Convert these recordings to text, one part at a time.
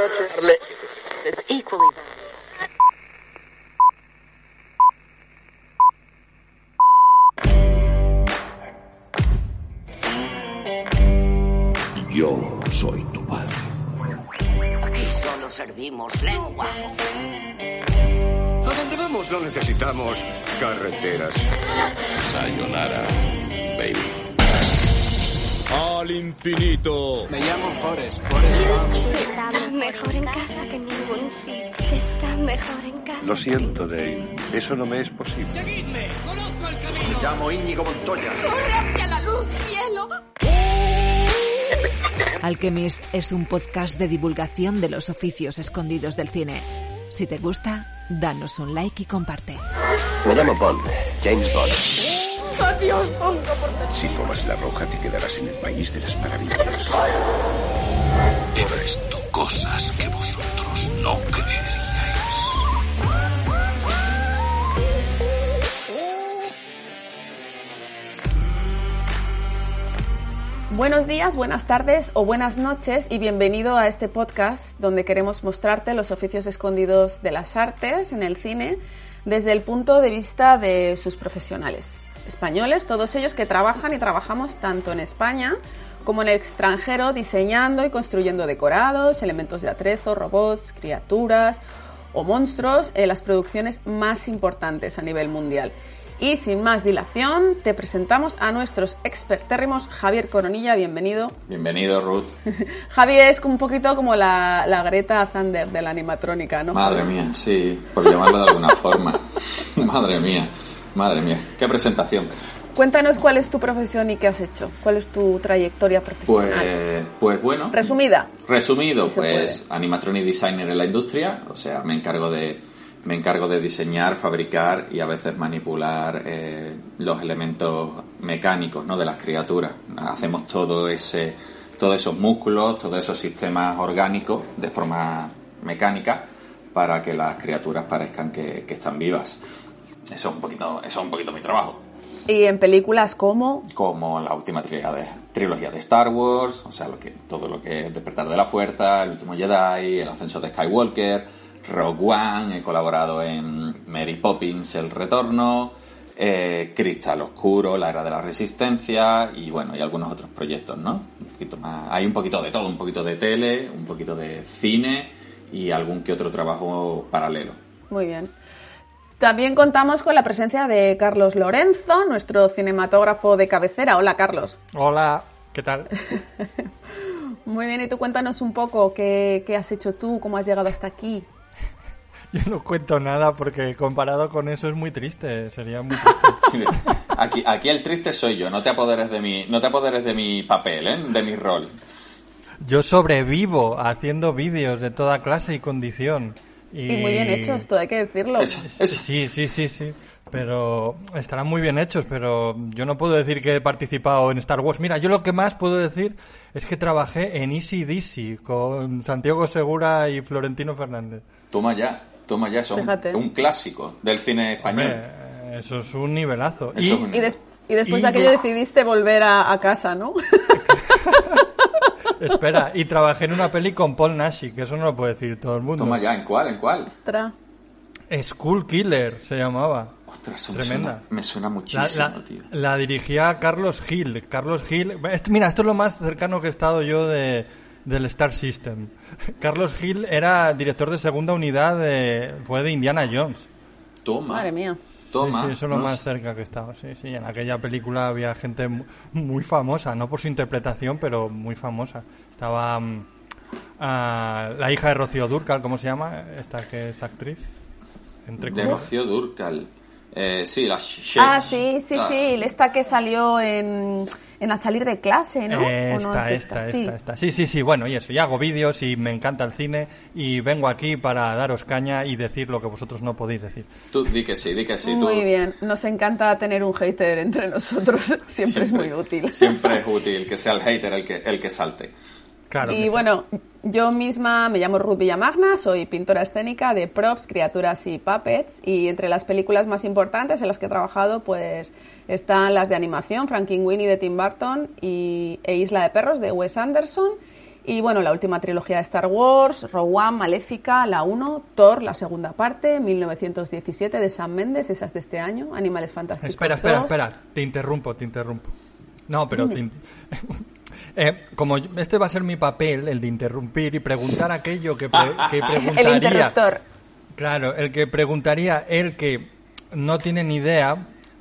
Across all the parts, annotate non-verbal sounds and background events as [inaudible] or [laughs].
It's equally Yo soy tu padre. Aquí solo servimos lengua. A donde vamos no necesitamos carreteras. Sayonara. Al infinito. Me llamo Forrest, Forrest. Está mejor en casa que en ningún sitio. Está mejor en casa. Lo siento, Dave. Eso no me es posible. Me llamo Íñigo Montoya. ¡Corre hacia la luz, cielo! [laughs] Alchemist es un podcast de divulgación de los oficios escondidos del cine. Si te gusta, danos un like y comparte. Me llamo Bond, James Bond. ¡Adiós, Bongo, por favor! Si tomas la roja te quedarás en el país de las maravillas. He visto cosas que vosotros no creeríais. Buenos días, buenas tardes o buenas noches y bienvenido a este podcast donde queremos mostrarte los oficios escondidos de las artes en el cine desde el punto de vista de sus profesionales españoles, todos ellos que trabajan y trabajamos tanto en España como en el extranjero diseñando y construyendo decorados, elementos de atrezo, robots, criaturas o monstruos en las producciones más importantes a nivel mundial. Y sin más dilación, te presentamos a nuestros expertérrimos Javier Coronilla, bienvenido. Bienvenido, Ruth. [laughs] Javier es un poquito como la, la Greta Thunder de la animatrónica, ¿no? Madre mía, sí, por llamarlo de alguna forma. [laughs] Madre mía, madre mía. Qué presentación. Cuéntanos cuál es tu profesión y qué has hecho. ¿Cuál es tu trayectoria profesional? Pues, pues bueno. Resumida. Resumido, pues animatronic designer en la industria, o sea, me encargo de me encargo de diseñar, fabricar y a veces manipular eh, los elementos mecánicos, ¿no? de las criaturas. Hacemos todo ese todos esos músculos, todos esos sistemas orgánicos de forma mecánica para que las criaturas parezcan que, que están vivas. Eso es un poquito, eso es un poquito mi trabajo Y en películas como como la última trilogía de, trilogía de Star Wars, o sea, lo que, todo lo que es Despertar de la Fuerza, El último Jedi, El ascenso de Skywalker, Rogue One, he colaborado en Mary Poppins, El Retorno, eh, Cristal Oscuro, La Era de la Resistencia y bueno, y algunos otros proyectos, ¿no? Un poquito más, hay un poquito de todo, un poquito de tele, un poquito de cine y algún que otro trabajo paralelo. Muy bien. También contamos con la presencia de Carlos Lorenzo, nuestro cinematógrafo de cabecera. Hola, Carlos. Hola, ¿qué tal? [laughs] Muy bien, y tú cuéntanos un poco qué, qué has hecho tú, cómo has llegado hasta aquí. [laughs] Yo no cuento nada porque comparado con eso es muy triste, sería muy triste. [laughs] Aquí, aquí el triste soy yo, no te apoderes de mi, no te apoderes de mi papel, ¿eh? de mi rol. Yo sobrevivo haciendo vídeos de toda clase y condición. Y, Y muy bien hechos, todo hay que decirlo. Eso, eso. Sí, sí, sí, sí. Pero estarán muy bien hechos, pero yo no puedo decir que he participado en Star Wars. Mira, yo lo que más puedo decir es que trabajé en Easy Dizzy con Santiago Segura y Florentino Fernández. Toma ya, toma ya, eso es un- Fíjate. un clásico del cine español. Hombre, eso es un nivelazo. Eso Y- es un- Y, des- y después Y de aquello yo- decidiste volver a, a casa, ¿no? [laughs] Espera, y trabajé en una peli con Paul Nashi, que eso no lo puede decir todo el mundo. Toma ya, ¿en cuál? ¿En cuál? Ostras. School Killer se llamaba. Ostras, eso me Tremenda. suena, me suena La, muchísimo, la- tío. la dirigía Carlos Gil. Carlos Gil. esto- mira, esto es lo más cercano que he estado yo de, del Star System. [laughs] Carlos Gil era director de segunda unidad de, fue de Indiana Jones. Toma. Madre mía. Toma. Sí, sí, eso es lo No más cerca que he estado. Sí, sí, en aquella película había gente mu- muy famosa, no por su interpretación, pero muy famosa. Estaba mm, ah, la hija de Rocío Durcal, ¿cómo se llama? Esta que es actriz. Entre De. Rocío Durcal. Eh, sí, la Ah, sí, sí, ah, sí. Esta que salió en, en Al salir de clase, ¿no? ¿O no Esta, es esta, Sí. esta, esta. Sí, sí, sí, bueno, y eso, y hago vídeos y me encanta el cine y vengo aquí para daros caña y decir lo que vosotros no podéis decir. Tú di que sí, di que sí. tú- Muy bien. Nos encanta tener un hater entre nosotros. [laughs] Siempre, es muy útil. Siempre es útil que sea el hater el que, el que salte. Claro. Y sí. bueno, yo misma me llamo Ruth Villamagna, soy pintora escénica de props, criaturas y puppets. Y entre las películas más importantes en las que he trabajado, pues están las de animación, Frankenweenie de Tim Burton y, e Isla de Perros de Wes Anderson. Y bueno, la última trilogía de Star Wars, Rogue One, Maléfica, la 1, Thor, la segunda parte, 1917 de Sam Mendes, esa es de este año, Animales Fantásticos Espera, espera, 2. espera. Te interrumpo, te interrumpo. No, pero... te in- [laughs] Eh, como este va a ser mi papel, el de interrumpir y preguntar aquello que, pre- [laughs] que preguntaría... El interruptor. Claro, el que preguntaría, el que no tiene ni idea,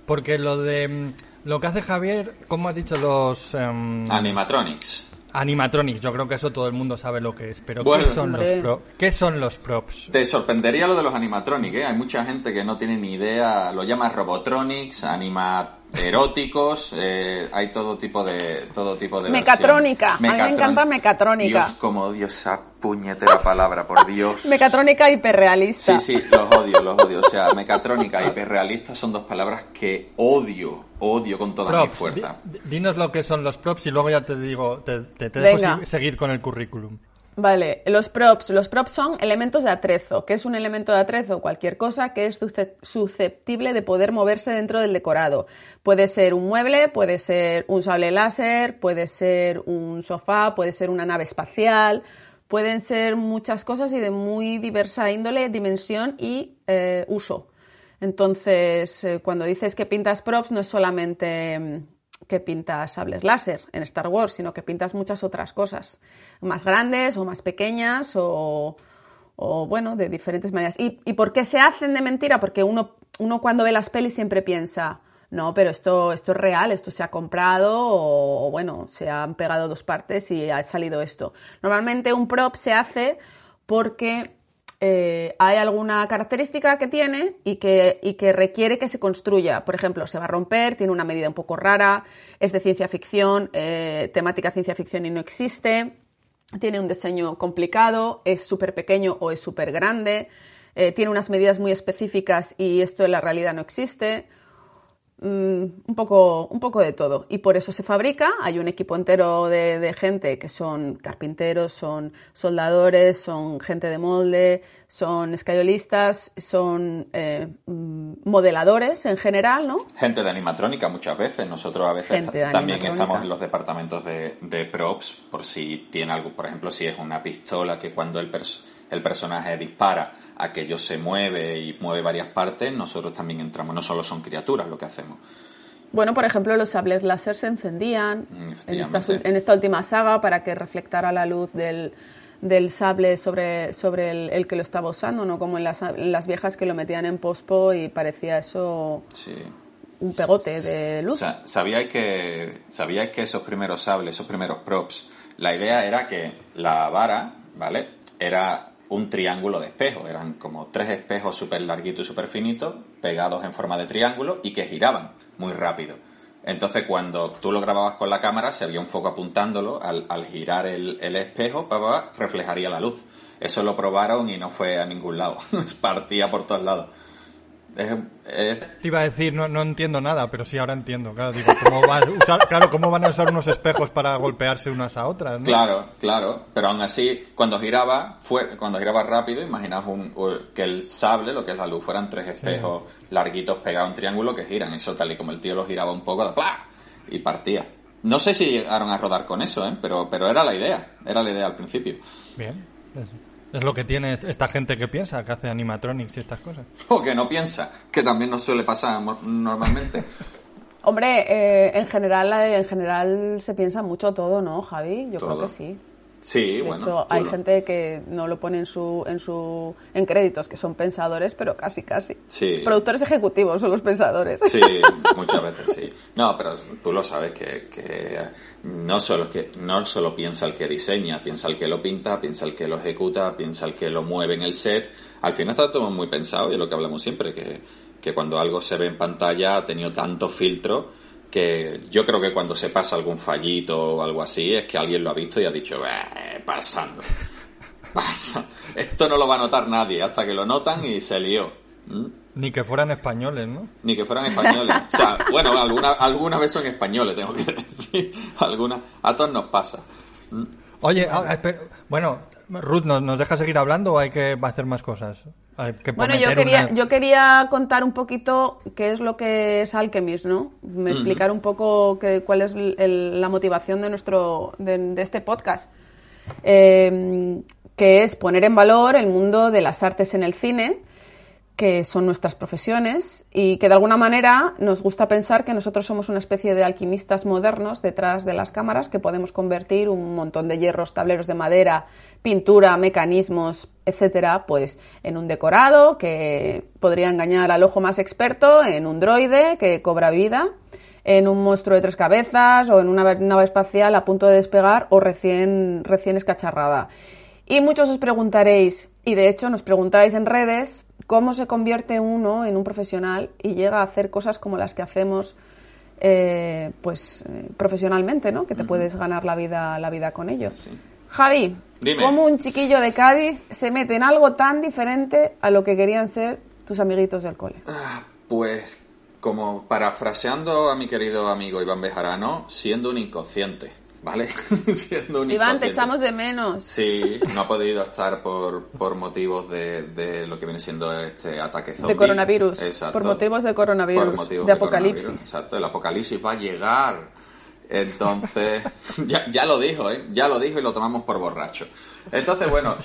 porque lo de... Lo que hace Javier, ¿cómo has dicho? Los... em, Animatronics. animatronics, yo creo que eso todo el mundo sabe lo que es, pero Bueno. ¿qué, son los pro- ¿qué son los props? Te sorprendería lo de los animatronics, ¿eh? Hay mucha gente que no tiene ni idea, lo llama robotronics, animaeróticos, eh, hay todo tipo de todo tipo de Mecatrónica. A mí me encanta mecatrónica. Dios, como odio esa puñetera palabra, por Dios. Mecatrónica hiperrealista. Sí, sí, los odio, los odio. O sea, mecatrónica y hiperrealista son dos palabras que odio, odio con toda mi fuerza. Di- di- dinos lo que son los props y luego ya te digo, te, te- te dejo seguir con el currículum. Vale, los props. Los props son elementos de atrezo. ¿Qué es un elemento de atrezo? Cualquier cosa que es susce- susceptible de poder moverse dentro del decorado. Puede ser un mueble, puede ser un sable láser, puede ser un sofá, puede ser una nave espacial. Pueden ser muchas cosas y de muy diversa índole, dimensión y eh, uso. Entonces, eh, cuando dices que pintas props, no es solamente mm, que pintas sables láser en Star Wars, sino que pintas muchas otras cosas, más grandes o más pequeñas o, o, bueno, de diferentes maneras. ¿Y, y por qué se hacen de mentira? Porque uno, uno cuando ve las pelis siempre piensa, no, pero esto, esto es real, esto se ha comprado o, o, bueno, se han pegado dos partes y ha salido esto. Normalmente un prop se hace porque eh, hay alguna característica que tiene y que, y que requiere que se construya. Por ejemplo, se va a romper, tiene una medida un poco rara, es de ciencia ficción, eh, temática ciencia ficción y no existe, tiene un diseño complicado, es súper pequeño o es súper grande, eh, tiene unas medidas muy específicas y esto en la realidad no existe. Mm, un, poco, un poco de todo. Y por eso se fabrica. Hay un equipo entero de, de gente que son carpinteros, son soldadores, son gente de molde, son escayolistas, son eh, mm, modeladores en general, ¿no? Gente de animatrónica muchas veces. Nosotros a veces también estamos en los departamentos de, de props por si tiene algo, por ejemplo, si es una pistola que cuando el, pers- el personaje dispara, aquello se mueve y mueve varias partes, nosotros también entramos. No solo son criaturas lo que hacemos. Bueno, por ejemplo, los sables láser se encendían Mm, en esta, en esta última saga para que reflectara la luz del, del sable sobre, sobre el, el que lo estaba usando, no como en las, en las viejas que lo metían en pospo y parecía eso Sí. un pegote de luz. Sa- ¿Sabíais que, ¿Sabíais que esos primeros sables, esos primeros props, la idea era que la vara, ¿vale? Era un triángulo de espejos. Eran como tres espejos súper larguitos y súper finitos, pegados en forma de triángulo y que giraban muy rápido. Entonces, cuando tú lo grababas con la cámara, si había un foco apuntándolo, al, girar el, el espejo, pa, pa, pa, reflejaría la luz. Eso lo probaron y no fue a ningún lado. [laughs] Partía por todos lados. Es- es- Te iba a decir, no, no entiendo nada, pero sí ahora entiendo. Claro, digo, ¿cómo, va a usar, claro, ¿cómo van a usar unos espejos para golpearse unas a otras? ¿no? Claro, claro, pero aún así, cuando giraba, fue, cuando giraba rápido, imaginaos un, que el sable, lo que es la luz, fueran tres espejos larguitos pegados en triángulo que giran. Eso tal y como el tío lo giraba un poco, ¡plá! y partía. No sé si llegaron a rodar con eso, ¿eh? pero, pero era la idea, era la idea al principio. Bien. Es, es lo que tiene est- esta gente que piensa, que hace animatronics y estas cosas. [laughs] O que no piensa, que también nos suele pasar normalmente. [laughs] Hombre, eh, en general en general se piensa mucho todo, ¿no, Javi? Yo creo que sí. Sí, De bueno. hecho, hay lo- gente que no lo pone en su, en su en créditos, que son pensadores, pero casi, casi. Sí. Productores ejecutivos son los pensadores. Sí, [laughs] muchas veces sí. No, pero tú lo sabes que, que no solo que no solo piensa el que diseña, piensa el que lo pinta, piensa el que lo ejecuta, piensa el que lo mueve en el set. Al final está todo muy pensado y es lo que hablamos siempre, que, que cuando algo se ve en pantalla ha tenido tanto filtro que yo creo que cuando se pasa algún fallito o algo así es que alguien lo ha visto y ha dicho, "Eh, pasando. Pasa. Esto no lo va a notar nadie hasta que lo notan y se lió. ¿Mm? Ni que fueran españoles, ¿no? Ni que fueran españoles. O sea, bueno, alguna, alguna vez son españoles, tengo que decir. [laughs] Alguna, a todos nos pasa. Oye, ahora, espera, bueno, Ruth, ¿nos, ¿nos deja seguir hablando o hay que hacer más cosas? Hay que Bueno, yo quería, una- yo quería contar un poquito qué es lo que es Alchemist, ¿no? Me explicar un poco qué- cuál es el- la motivación de nuestro de, de este podcast. eh, que es poner en valor el mundo de las artes en el cine, que son nuestras profesiones y que de alguna manera nos gusta pensar que nosotros somos una especie de alquimistas modernos detrás de las cámaras que podemos convertir un montón de hierros, tableros de madera, pintura, mecanismos, etcétera, pues en un decorado que podría engañar al ojo más experto, en un droide que cobra vida, en un monstruo de tres cabezas o en una nave espacial a punto de despegar o recién, recién escacharrada. Y muchos os preguntaréis, y de hecho nos preguntáis en redes, cómo se convierte uno en un profesional y llega a hacer cosas como las que hacemos eh, pues eh, profesionalmente, ¿no? Que te puedes ganar la vida, la vida con ello. Javi, Dime. ¿cómo un chiquillo de Cádiz se mete en algo tan diferente a lo que querían ser tus amiguitos del cole? Pues, como parafraseando a mi querido amigo Iván Bejarano, siendo un inconsciente, ¿vale? [laughs] siendo un Iván, te inconsciente. echamos de menos. Sí, no ha podido estar por, por motivos de, de lo que viene siendo este ataque zombie. De coronavirus. Exacto. Por motivos de coronavirus. Por motivos de de apocalipsis. Exacto, el apocalipsis va a llegar. Entonces, [laughs] ya, ya lo dijo, ¿eh? Ya lo dijo y lo tomamos por borracho. Entonces, bueno,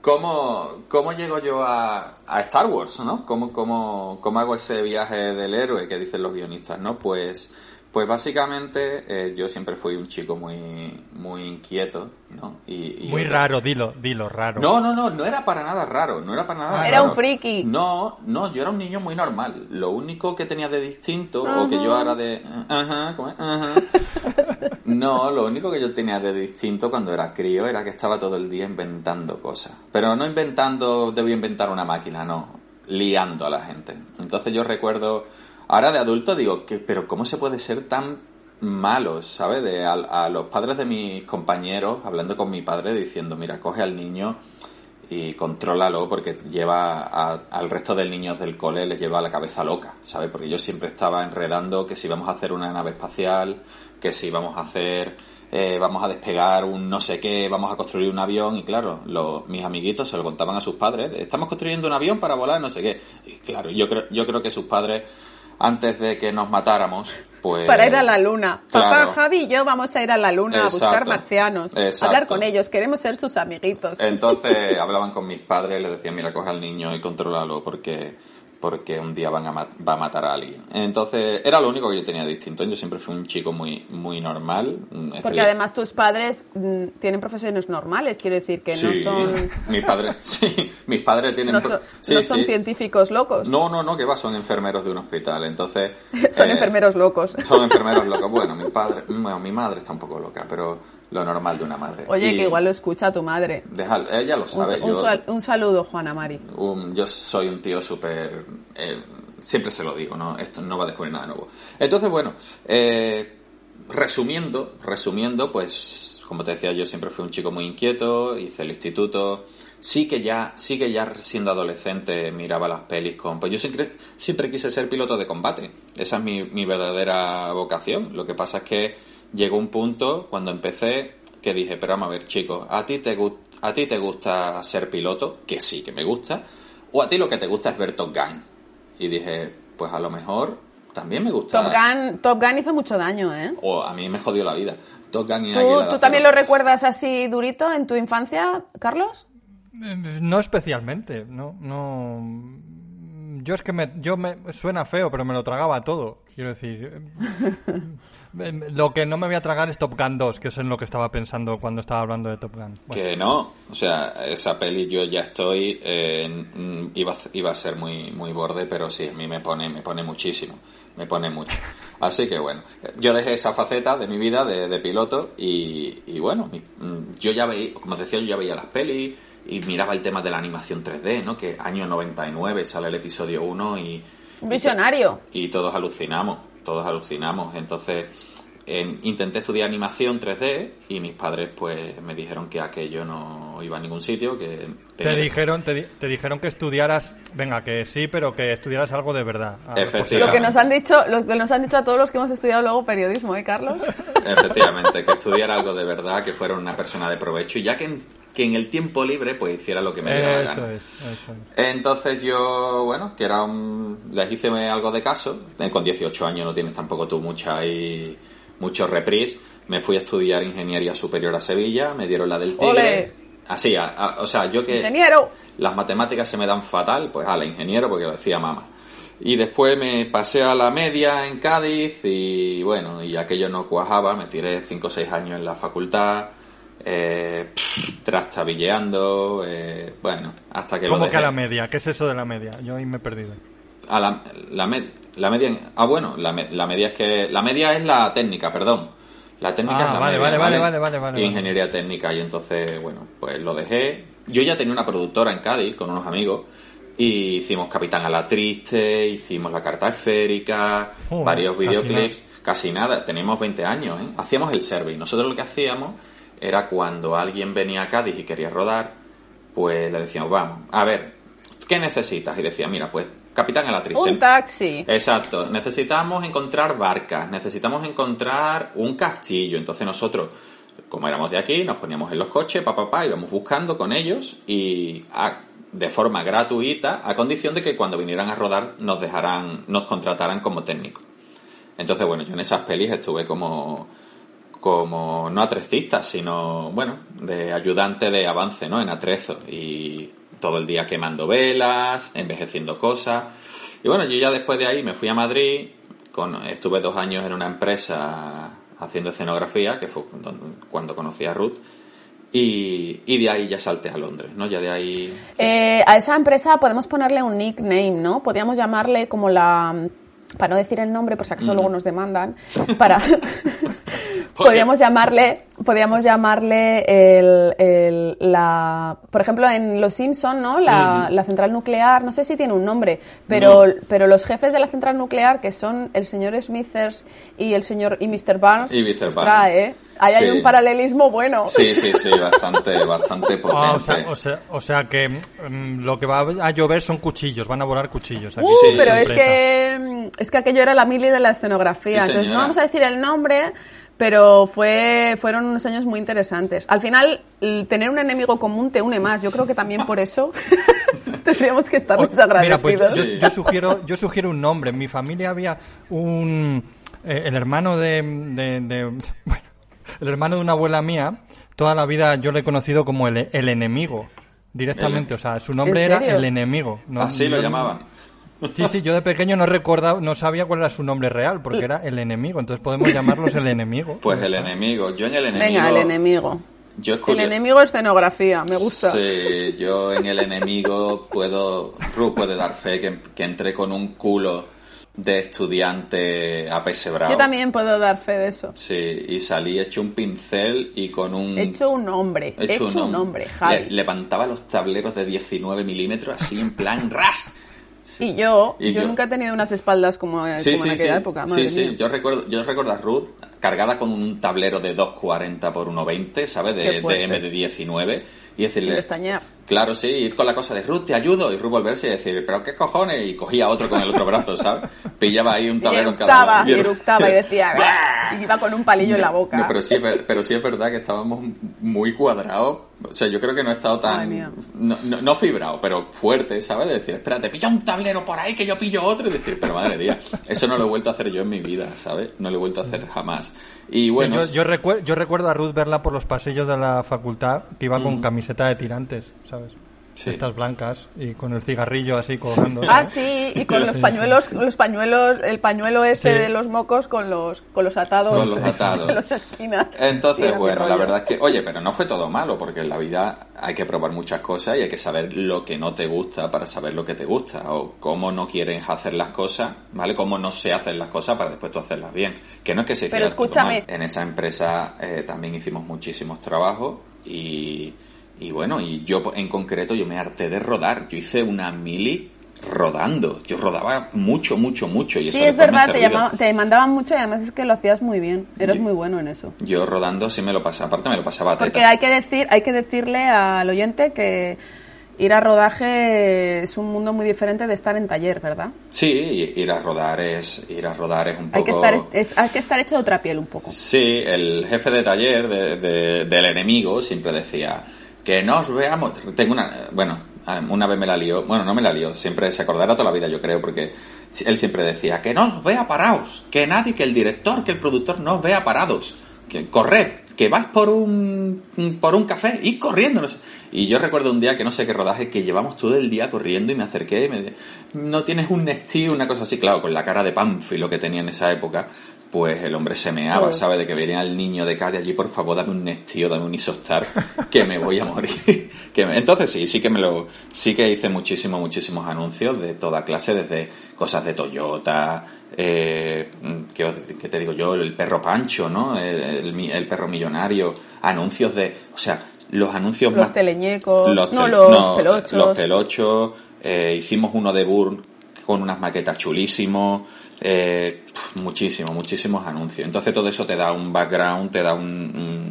¿cómo, cómo llego yo a, a Star Wars, no? ¿Cómo, cómo, ¿Cómo hago ese viaje del héroe que dicen los guionistas, no? Pues... Pues básicamente eh, yo siempre fui un chico muy muy inquieto, ¿no? Y, y Muy raro, dilo, dilo, raro. no, no, no, no era para nada raro, no era para nada Era raro. un friki. No, no, yo era un niño muy normal. Lo único que tenía de distinto, o que yo era de... Ajá, ¿cómo es? Ajá. [laughs] No, lo único que yo tenía de distinto cuando era crío era que estaba todo el día inventando cosas. Pero no inventando, debía inventar una máquina, no. Liando a la gente. Entonces yo recuerdo... Ahora de adulto digo, que, pero ¿cómo se puede ser tan malos, ¿sabes? De, a, a los padres de mis compañeros, hablando con mi padre, diciendo, mira, coge al niño y contrólalo porque lleva a- al resto de niños del cole les lleva la cabeza loca, ¿sabes? Porque yo siempre estaba enredando que si vamos a hacer una nave espacial, que si vamos a hacer, eh, vamos a despegar un no sé qué, vamos a construir un avión y claro, los, mis amiguitos se lo contaban a sus padres, estamos construyendo un avión para volar no sé qué. Y claro, yo creo, yo creo que sus padres, antes de que nos matáramos, pues... Para ir a la luna. Papá. Javi y yo vamos a ir a la luna a buscar marcianos. Exacto. Hablar con ellos, queremos ser sus amiguitos. Entonces [laughs] hablaban con mis padres y les decían, mira, coge al niño y contrólalo porque, porque un día van a va a matar a alguien. Entonces era lo único que yo tenía distinto. Yo siempre fui un chico muy, muy normal. Porque además tus padres mm, tienen profesiones normales, quiero decir que sí, no son, [laughs] mis padres, [laughs] sí, mis padres tienen... no sí, no son científicos locos, No, no, no, que va, son enfermeros de un hospital. Entonces... [laughs] son eh, enfermeros locos. Son enfermeros locos. Bueno, mi padre, bueno, mi madre está un poco loca, pero lo normal de una madre. Oye, Y que igual lo escucha tu madre. deja- ella lo Un, sabe. un yo- sal- un saludo, Juana Mari. un- yo soy un tío súper... eh, siempre se lo digo, ¿no? Esto no va a descubrir nada nuevo. Entonces, bueno, eh, resumiendo, resumiendo, pues, como te decía, yo siempre fui un chico muy inquieto, hice el instituto, sí que ya, sí que ya siendo adolescente miraba las pelis con... Pues yo siempre, siempre quise ser piloto de combate, esa es mi, mi verdadera vocación. Lo que pasa es que llegó un punto, cuando empecé, que dije, pero vamos a ver, chicos, ¿a ti te, a ti te gusta ser piloto? Que sí, que me gusta. ¿O a ti lo que te gusta es ver Top Gun? Y dije, pues a lo mejor también me gusta. Top Gun, Top Gun hizo mucho daño, ¿eh? O a mí me jodió la vida. Top Gun y ¿Tú, tú también lo recuerdas así durito en tu infancia, Carlos? Eh, No especialmente, no, no. Yo es que me, yo me suena feo, pero me lo tragaba todo. Quiero decir, [laughs] eh, lo que no me voy a tragar es Top Gun 2, que es en lo que estaba pensando cuando estaba hablando de Top Gun. Bueno, Que no, o sea, esa peli yo ya estoy, eh, iba, a- iba a ser muy, muy borde, pero sí, a mí me pone, me pone muchísimo, me pone mucho. Así que bueno, yo dejé esa faceta de mi vida de, de piloto y, y bueno, mi- yo ya veía, como os decía, yo ya veía las pelis y miraba el tema de la animación 3D, ¿no? Que año 99 sale el episodio 1 y... Visionario. y todos alucinamos, todos alucinamos. Entonces en- intenté estudiar animación 3D y mis padres pues me dijeron que aquello no iba a ningún sitio, que te dijeron, te, di- te dijeron que estudiaras, venga, que sí, pero que estudiaras algo de verdad. Ah, pues Efectivamente. Lo que nos han dicho, lo que nos han dicho a todos los que hemos estudiado luego periodismo, ¿eh, Carlos? efectivamente, que estudiara algo de verdad, que fuera una persona de provecho y ya que que en el tiempo libre pues hiciera lo que me diera la gana. es, eso es. Entonces yo, bueno, que era un... Les hice algo de caso. Eh, Con 18 años no tienes tampoco tú mucha ahí... mucho reprise. Me fui a estudiar ingeniería superior a Sevilla, me dieron la del Tigre. ¡Ole! Así, a- a- o sea, yo que Ingeniero. las matemáticas se me dan fatal, pues a la ingeniero porque lo decía mamá. Y después me pasé a la media en Cádiz y bueno, y aquello no cuajaba, me tiré 5 o 6 años en la facultad, eh, pff, trastabilleando, eh, bueno, hasta que ¿Cómo que a la media? ¿Qué es eso de la media? Yo ahí me he perdido. A la, la, med- la media. Ah, bueno, la, me- la media es que. La media es la técnica, perdón. La técnica Ah, es la vale, media, vale, vale, vale, vale, ingeniería técnica. Y entonces, bueno, pues lo dejé. Yo ya tenía una productora en Cádiz con unos amigos. Y hicimos Capitán a la Triste, hicimos La Carta Esférica, varios videoclips. Casi nada, teníamos 20 años, ¿eh? Hacíamos el survey. Nosotros lo que hacíamos era cuando alguien venía a Cádiz y quería rodar, pues le decíamos, vamos, a ver, ¿qué necesitas? Y decía, mira, pues Capitán a la Triste. Un taxi. Exacto, necesitamos encontrar barcas, necesitamos encontrar un castillo. Entonces nosotros, como éramos de aquí, nos poníamos en los coches, pa, pa, pa, íbamos buscando con ellos y a- de forma gratuita, a condición de que cuando vinieran a rodar nos dejaran, nos contrataran como técnico. Entonces, bueno, yo en esas pelis estuve como, como no atrecista, sino, bueno, de ayudante de avance, ¿no? En atrezo. Y todo el día quemando velas, envejeciendo cosas. Y bueno, yo ya después de ahí me fui a Madrid, con, estuve dos años en una empresa haciendo escenografía, que fue cuando conocí a Ruth. Y, y de ahí ya salté a Londres, ¿no? Ya de ahí... Eh, a esa empresa podemos ponerle un nickname, ¿no? Podríamos llamarle como la... Para no decir el nombre, por si acaso Mm. luego nos demandan. Para... podríamos llamarle... Podríamos llamarle el, el- la... Por ejemplo, en Los Simpson, ¿no? La, la central nuclear, no sé si tiene un nombre, pero, No. pero los jefes de la central nuclear, que son el señor Smithers y el señor... y Mr. Barnes, Y Mr. ostras, Barnes. ¿eh? Ahí hay un paralelismo bueno. Sí, sí, sí, bastante, bastante potente. Ah, o, sea, o, sea, o sea que mm, lo que va a llover son cuchillos, van a volar cuchillos. aquí. Uh, Sí, pero es que mm, es que aquello era la mili de la escenografía. Sí, Entonces no vamos a decir el nombre, pero fue fueron unos años muy interesantes. Al final, el tener un enemigo común te une más. Yo creo que también por eso [laughs] tendríamos que estar O- desagradecidos. Mira, pues yo, sugiero, yo sugiero un nombre. En mi familia había un... eh, el hermano de, de- de- Bueno, el hermano de una abuela mía, toda la vida yo le he conocido como el, el enemigo. Directamente, El- o sea, su nombre ¿En era el enemigo. No- Así lo yo- llamaban. Sí, sí, yo de pequeño no recordaba, no sabía cuál era su nombre real, porque era el enemigo. Entonces podemos llamarlos el enemigo. Pues el enemigo. Yo en el enemigo... Venga, el enemigo. Yo es El enemigo escenografía, me gusta. Sí, yo en el enemigo puedo... Ru puede dar fe que, que entré con un culo de estudiante apesebrado. Yo también puedo dar fe de eso. Sí, y salí hecho un pincel y con un... He hecho un hombre, he hecho, un hom- hombre, Javi. Le- levantaba los tableros de 19 milímetros así en plan [laughs] ras. Y yo, Y yo, yo- nunca he tenido unas espaldas como, eh, Sí, como en sí, aquella sí. época. Sí, madre sí. mía. Yo recuerdo, yo recuerdo a Ruth cargada con un tablero de 240 por 120, ¿sabes? De, de M de 19 y decirle... Claro, sí, ir con la cosa de Ruth, te ayudo, y Ruth volverse y decir, pero qué cojones, y cogía otro con el otro brazo, ¿sabes? Pillaba ahí un tablero en cada lado. y eructaba y decía, [laughs] y iba con un palillo en la boca. No, pero sí, pero sí es verdad que estábamos muy cuadrados. O sea, yo creo que no he estado tan. No, no, no fibrado, pero fuerte, ¿sabes? De decir, espérate, pilla un tablero por ahí que yo pillo otro. Y decir, pero madre mía, eso no lo he vuelto a hacer yo en mi vida, ¿sabes? No lo he vuelto a hacer jamás. Y Sí, bueno. yo, yo, recuer- yo recuerdo a Ruth verla por los pasillos de la facultad que iba con camiseta de tirantes, ¿sabes? Sí. Estas blancas y con el cigarrillo así colgando. Ah, ¿sabes? sí, y con los pañuelos, los pañuelos, el pañuelo ese Sí. de los mocos con los, con los atados Con los atados. [laughs] en las esquinas. Sí, Entonces, bueno, la verdad es que, oye, pero no fue todo malo, porque en la vida hay que probar muchas cosas y hay que saber lo que no te gusta para saber lo que te gusta, o cómo no quieres hacer las cosas, ¿vale? Cómo no se hacen las cosas para después tú hacerlas bien. Que no es que se hiciera Pero todo escúchame. mal. En esa empresa eh, también hicimos muchísimos trabajos y, y bueno, y yo en concreto yo me harté de rodar. Yo hice una mili rodando. Yo rodaba mucho, mucho, mucho. Y eso Sí, es verdad, te, servido. llama- te mandaban mucho y además es que lo hacías muy bien. Eras Yo- muy bueno en eso. Yo rodando sí me lo pasaba, aparte me lo pasaba a teta. Porque hay que decir, hay que decirle al oyente que ir a rodaje es un mundo muy diferente de estar en taller, ¿verdad? Sí, ir a rodar es ir a rodar es un poco. Hay que estar, es- hay que estar hecho de otra piel un poco. Sí, el jefe de taller de- de- del enemigo siempre decía que no os veamos. Tengo una, bueno, una vez me la lió, bueno, no me la lió, siempre se acordará toda la vida, yo creo, porque él siempre decía que no os vea parados, que nadie, que el director, que el productor no os vea parados, que corred, que vais por un, por un café, y corriendo. Y yo recuerdo un día que no sé qué rodaje, que llevamos todo el día corriendo y me acerqué y me dije, no tienes un Nestí, una cosa así, claro, con la cara de lo que tenía en esa época, pues el hombre se meaba, Pues. ¿sabe? De que venía el niño de calle allí, por favor, dame un Nestío, dame un Isostar, [laughs] que me voy a morir. [laughs] que me- Entonces sí, sí que me lo, sí que hice muchísimos, muchísimos anuncios de toda clase, desde cosas de Toyota, eh, ¿qué, te digo yo? El perro Pancho, ¿no? El, el perro millonario, anuncios de, o sea, los anuncios Los más teleñecos, los no, tel- los no, pelochos. Los pelochos. eh, hicimos uno de Burn con unas maquetas chulísimos. eh, muchísimos, muchísimos anuncios. Entonces todo eso te da un background, te da un,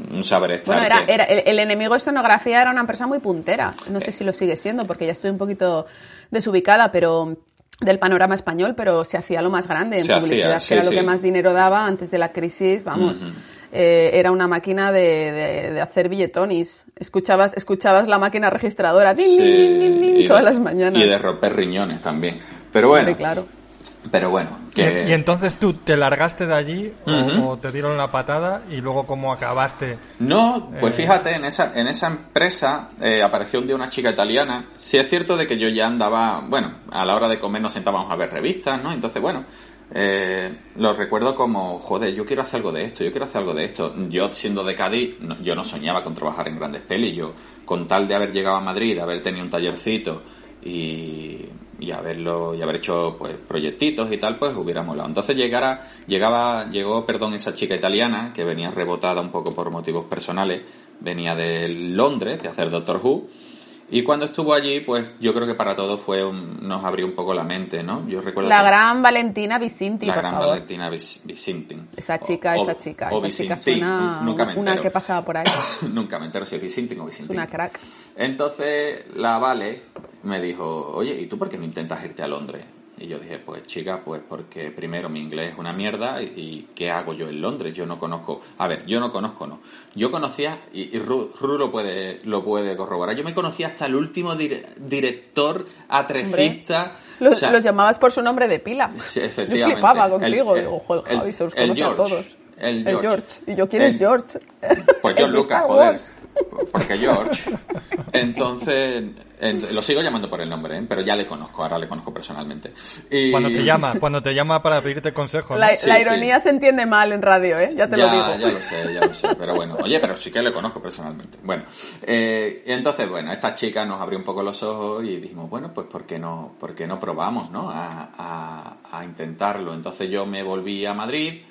un, un saber estar. Bueno, era, que- era, el, el enemigo de escenografía era una empresa muy puntera. No sé si lo sigue siendo, porque ya estoy un poquito desubicada, pero del panorama español, pero se hacía lo más grande en Se hacía, publicidad, sí, que era lo que más dinero daba antes de la crisis, vamos. Eh, era una máquina de, de- de hacer billetonis. Escuchabas, escuchabas la máquina registradora din, Sí, din, din, din, y todas de- las mañanas. Y de romper riñones también. Pero bueno, claro. pero bueno, Y, que... y entonces tú te largaste de allí o- te dieron la patada y luego cómo acabaste. No, pues Eh. fíjate, en esa, en esa empresa eh, apareció un día una chica italiana. Sí es cierto de que yo ya andaba, bueno, a la hora de comer nos sentábamos a ver revistas, ¿no? Entonces, bueno, eh, lo recuerdo como, joder, yo quiero hacer algo de esto, yo quiero hacer algo de esto. Yo siendo de Cádiz, no- yo no soñaba con trabajar en grandes pelis. Yo, con tal de haber llegado a Madrid, de haber tenido un tallercito y, y haberlo y haber hecho pues proyectitos y tal pues hubiera molado. Entonces llegara llegaba llegó perdón esa chica italiana que venía rebotada un poco por motivos personales. Venía de Londres de hacer Doctor Who y cuando estuvo allí pues yo creo que para todos fue un- nos abrió un poco la mente no yo recuerdo La que- gran Valentina Vicinti, la por gran favor. Valentina Visintin Esa chica, O- esa chica, o esa chica suena nunca me una que pasaba por ahí. [coughs] nunca me entero si es Visintin o Es Visintin una crack. entonces la Vale me dijo, oye, ¿y tú por qué no intentas irte a Londres? Y yo dije, pues chica, pues porque primero mi inglés es una mierda y, y ¿qué hago yo en Londres? Yo no conozco, a ver, yo no conozco, no. Yo conocía, y, y Ru, Ru lo puede lo puede corroborar, yo me conocía hasta el último dire- director atrecista. Los, o sea, los llamabas por su nombre de pila. Sí, Yo efectivamente. flipaba El- contigo. el- Digo, joder, el- Javi, se los el conoce a George, todos. el George. Y yo, ¿quién es George? Pues de [laughs] Lucas, joder. Porque George. [laughs] Entonces, en- lo sigo llamando por el nombre, ¿eh? pero ya le conozco, ahora le conozco personalmente. Y- Cuando te llama, cuando te llama para pedirte consejo. ¿no? La, Sí, la sí. ironía se entiende mal en radio, ¿eh? Ya te ya, lo digo. ya lo sé, ya lo sé, pero bueno, oye, pero sí que le conozco personalmente. Bueno, eh, entonces, bueno, esta chica nos abrió un poco los ojos y dijimos, bueno, pues ¿por qué no, por qué no probamos, no? A, a- a intentarlo. Entonces yo me volví a Madrid,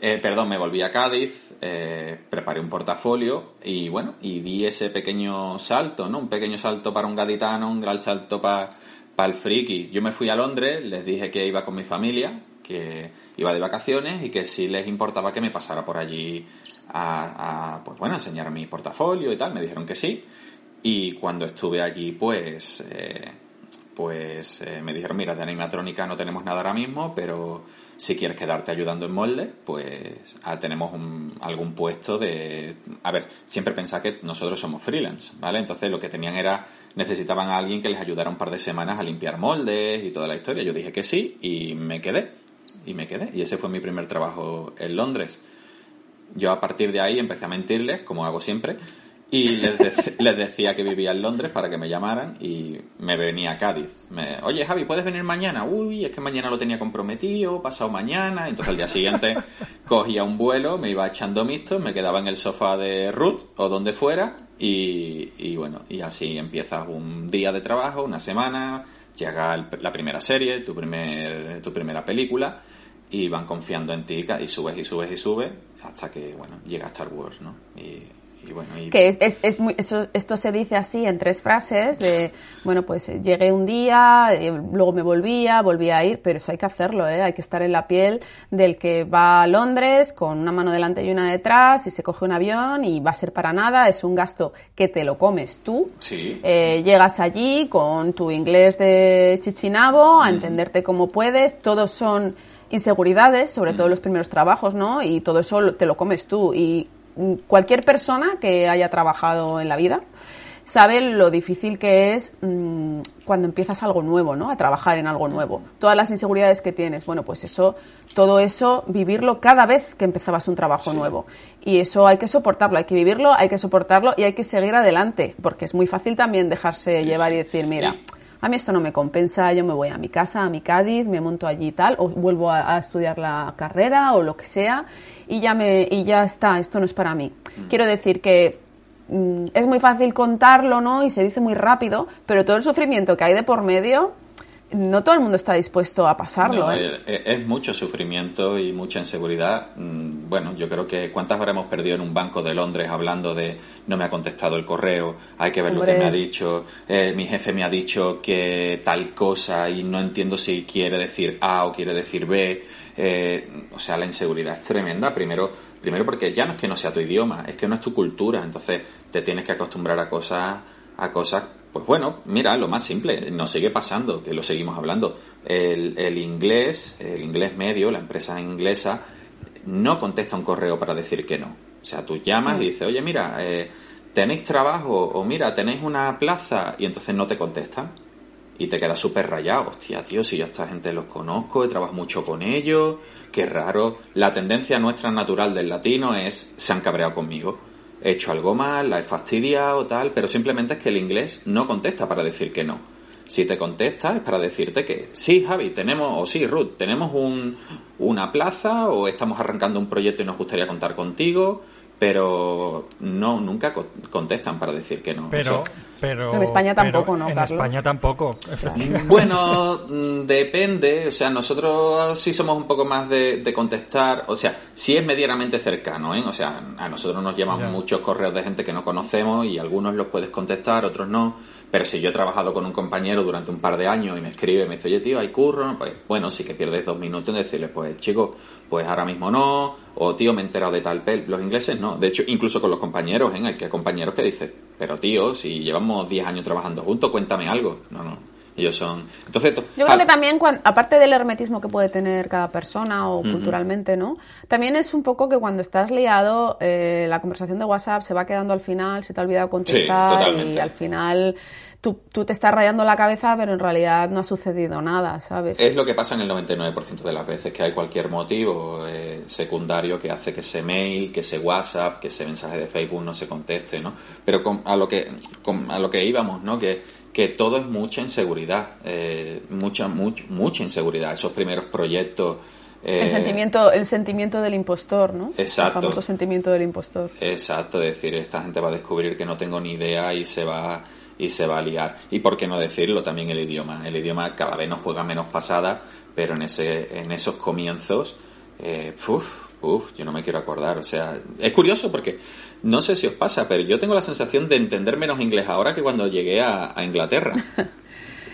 eh, perdón, me volví a Cádiz, eh, preparé un portafolio y bueno, y di ese pequeño salto, ¿no? Un pequeño salto para un gaditano, un gran salto para el friki. Yo me fui a Londres, les dije que iba con mi familia, que iba de vacaciones y que si les importaba que me pasara por allí a, a, pues bueno, enseñar mi portafolio y tal. Me dijeron que sí. Y cuando estuve allí, pues, eh, pues eh, me dijeron, mira, de animatrónica no tenemos nada ahora mismo, pero si quieres quedarte ayudando en molde, pues ah, tenemos un- algún puesto de... A ver, siempre pensá que nosotros somos freelance, ¿vale? Entonces lo que tenían era, necesitaban a alguien que les ayudara un par de semanas a limpiar moldes y toda la historia. Yo dije que sí y me quedé. Y me quedé. Y ese fue mi primer trabajo en Londres. Yo a partir de ahí empecé a mentirles, como hago siempre, y les, dec- les decía que vivía en Londres para que me llamaran y me venía a Cádiz. Me, Oye, Javi, ¿puedes venir mañana? Uy, es que mañana lo tenía comprometido, pasado mañana. Entonces al día siguiente [laughs] cogía un vuelo, me iba echando mixtos, me quedaba en el sofá de Ruth o donde fuera y, y bueno, y así empiezas un día de trabajo, una semana, llega el- la primera serie, tu, primer, tu primera película y van confiando en ti y subes y subes y subes hasta que, bueno, llega Star Wars, ¿no? Y, y bueno, y... Que es, es, es muy, eso, esto se dice así en tres frases de, bueno, pues eh, llegué un día, eh, luego me volvía, volví a ir, pero eso hay que hacerlo, ¿eh? hay que estar en la piel del que va a Londres con una mano delante y una detrás y se coge un avión y va a ser para nada, es un gasto que te lo comes tú. Sí. Eh, llegas allí con tu inglés de chichinabo a entenderte como puedes, todos son inseguridades, sobre todo los primeros trabajos, ¿no? Y todo eso te lo comes tú. Y cualquier persona que haya trabajado en la vida sabe lo difícil que es mm, cuando empiezas algo nuevo, ¿no? A trabajar en algo nuevo. Todas las inseguridades que tienes, bueno, pues eso, todo eso, vivirlo cada vez que empezabas un trabajo nuevo. Y eso hay que soportarlo, hay que vivirlo, hay que soportarlo y hay que seguir adelante, porque es muy fácil también dejarse llevar y decir, mira, a mí esto no me compensa, yo me voy a mi casa, a mi Cádiz, me monto allí y tal, o vuelvo a, a estudiar la carrera o lo que sea, y ya, me, y ya está, esto no es para mí. Quiero decir que mm, es muy fácil contarlo, ¿no? Y se dice muy rápido, pero todo el sufrimiento que hay de por medio, no todo el mundo está dispuesto a pasarlo, No, ¿eh? eh, es mucho sufrimiento y mucha inseguridad. Mm, Bueno, yo creo que cuántas horas hemos perdido en un banco de Londres hablando de no me ha contestado el correo, hay que ver lo que me ha dicho, eh, mi jefe me ha dicho que tal cosa y no entiendo si quiere decir A o quiere decir B. Eh, o sea, la inseguridad es tremenda. Primero, primero porque ya no es que no sea tu idioma, es que no es tu cultura. Entonces te tienes que acostumbrar a cosas, a cosas pues bueno, mira, lo más simple, nos sigue pasando, que lo seguimos hablando. El, el inglés, el inglés medio, la empresa inglesa, no contesta un correo para decir que no. O sea, tú llamas y dices, oye, mira, eh, ¿tenéis trabajo? O mira, ¿tenéis una plaza? Y entonces no te contestan. Y te quedas súper rayado. Hostia, tío, si yo a esta gente los conozco, he trabajado mucho con ellos, qué raro. La tendencia nuestra natural del latino es, se han cabreado conmigo he hecho algo mal, la he fastidiado, tal, pero simplemente es que el inglés no contesta para decir que no. Si te contesta es para decirte que sí, Javi, tenemos, o sí, Ruth, tenemos un, una plaza o estamos arrancando un proyecto y nos gustaría contar contigo, pero no, nunca co- contestan para decir que no. Pero, pero. En España tampoco, pero ¿no, En Carlos? España tampoco. efectivamente. [laughs] Bueno, mm, depende. O sea, nosotros sí somos un poco más de, de contestar. O sea, sí es medianamente cercano, ¿eh? O sea, a nosotros nos llaman Ya. muchos correos de gente que no conocemos y algunos los puedes contestar, otros no. Pero si yo he trabajado con un compañero durante un par de años y me escribe y me dice, oye, tío, hay curro, pues bueno, sí que pierdes dos minutos en decirle, pues chico, pues ahora mismo no, o tío, me he enterado de tal pel. Los ingleses no. De hecho, incluso con los compañeros, ¿eh? Hay que compañeros que dicen, pero tío, si llevamos 10 años trabajando juntos, cuéntame algo. No, no. Ellos son. Entonces, to- Yo creo que también, cuan- aparte del hermetismo que puede tener cada persona o culturalmente, ¿no? También es un poco que cuando estás liado, eh, la conversación de WhatsApp se va quedando al final, se te ha olvidado contestar y al final tú, tú te estás rayando la cabeza, pero en realidad no ha sucedido nada, ¿sabes? Es lo que pasa en el 99% de las veces, que hay cualquier motivo eh, secundario que hace que ese mail, que ese WhatsApp, que ese mensaje de Facebook no se conteste, ¿no? Pero con- a, lo que, con- a lo que íbamos, ¿no? Que, que todo es mucha inseguridad, eh, mucha, much- mucha inseguridad. Esos primeros proyectos... eh, el sentimiento, el sentimiento del impostor, ¿no? Exacto. El famoso sentimiento del impostor. Exacto, decir, esta gente va a descubrir que no tengo ni idea y se va y se va a liar. Y por qué no decirlo también el idioma. El idioma cada vez nos juega menos pasada, pero en ese en esos comienzos eh, uf, uf, yo no me quiero acordar, o sea, es curioso porque no sé si os pasa, pero yo tengo la sensación de entender menos inglés ahora que cuando llegué a, a Inglaterra. [laughs]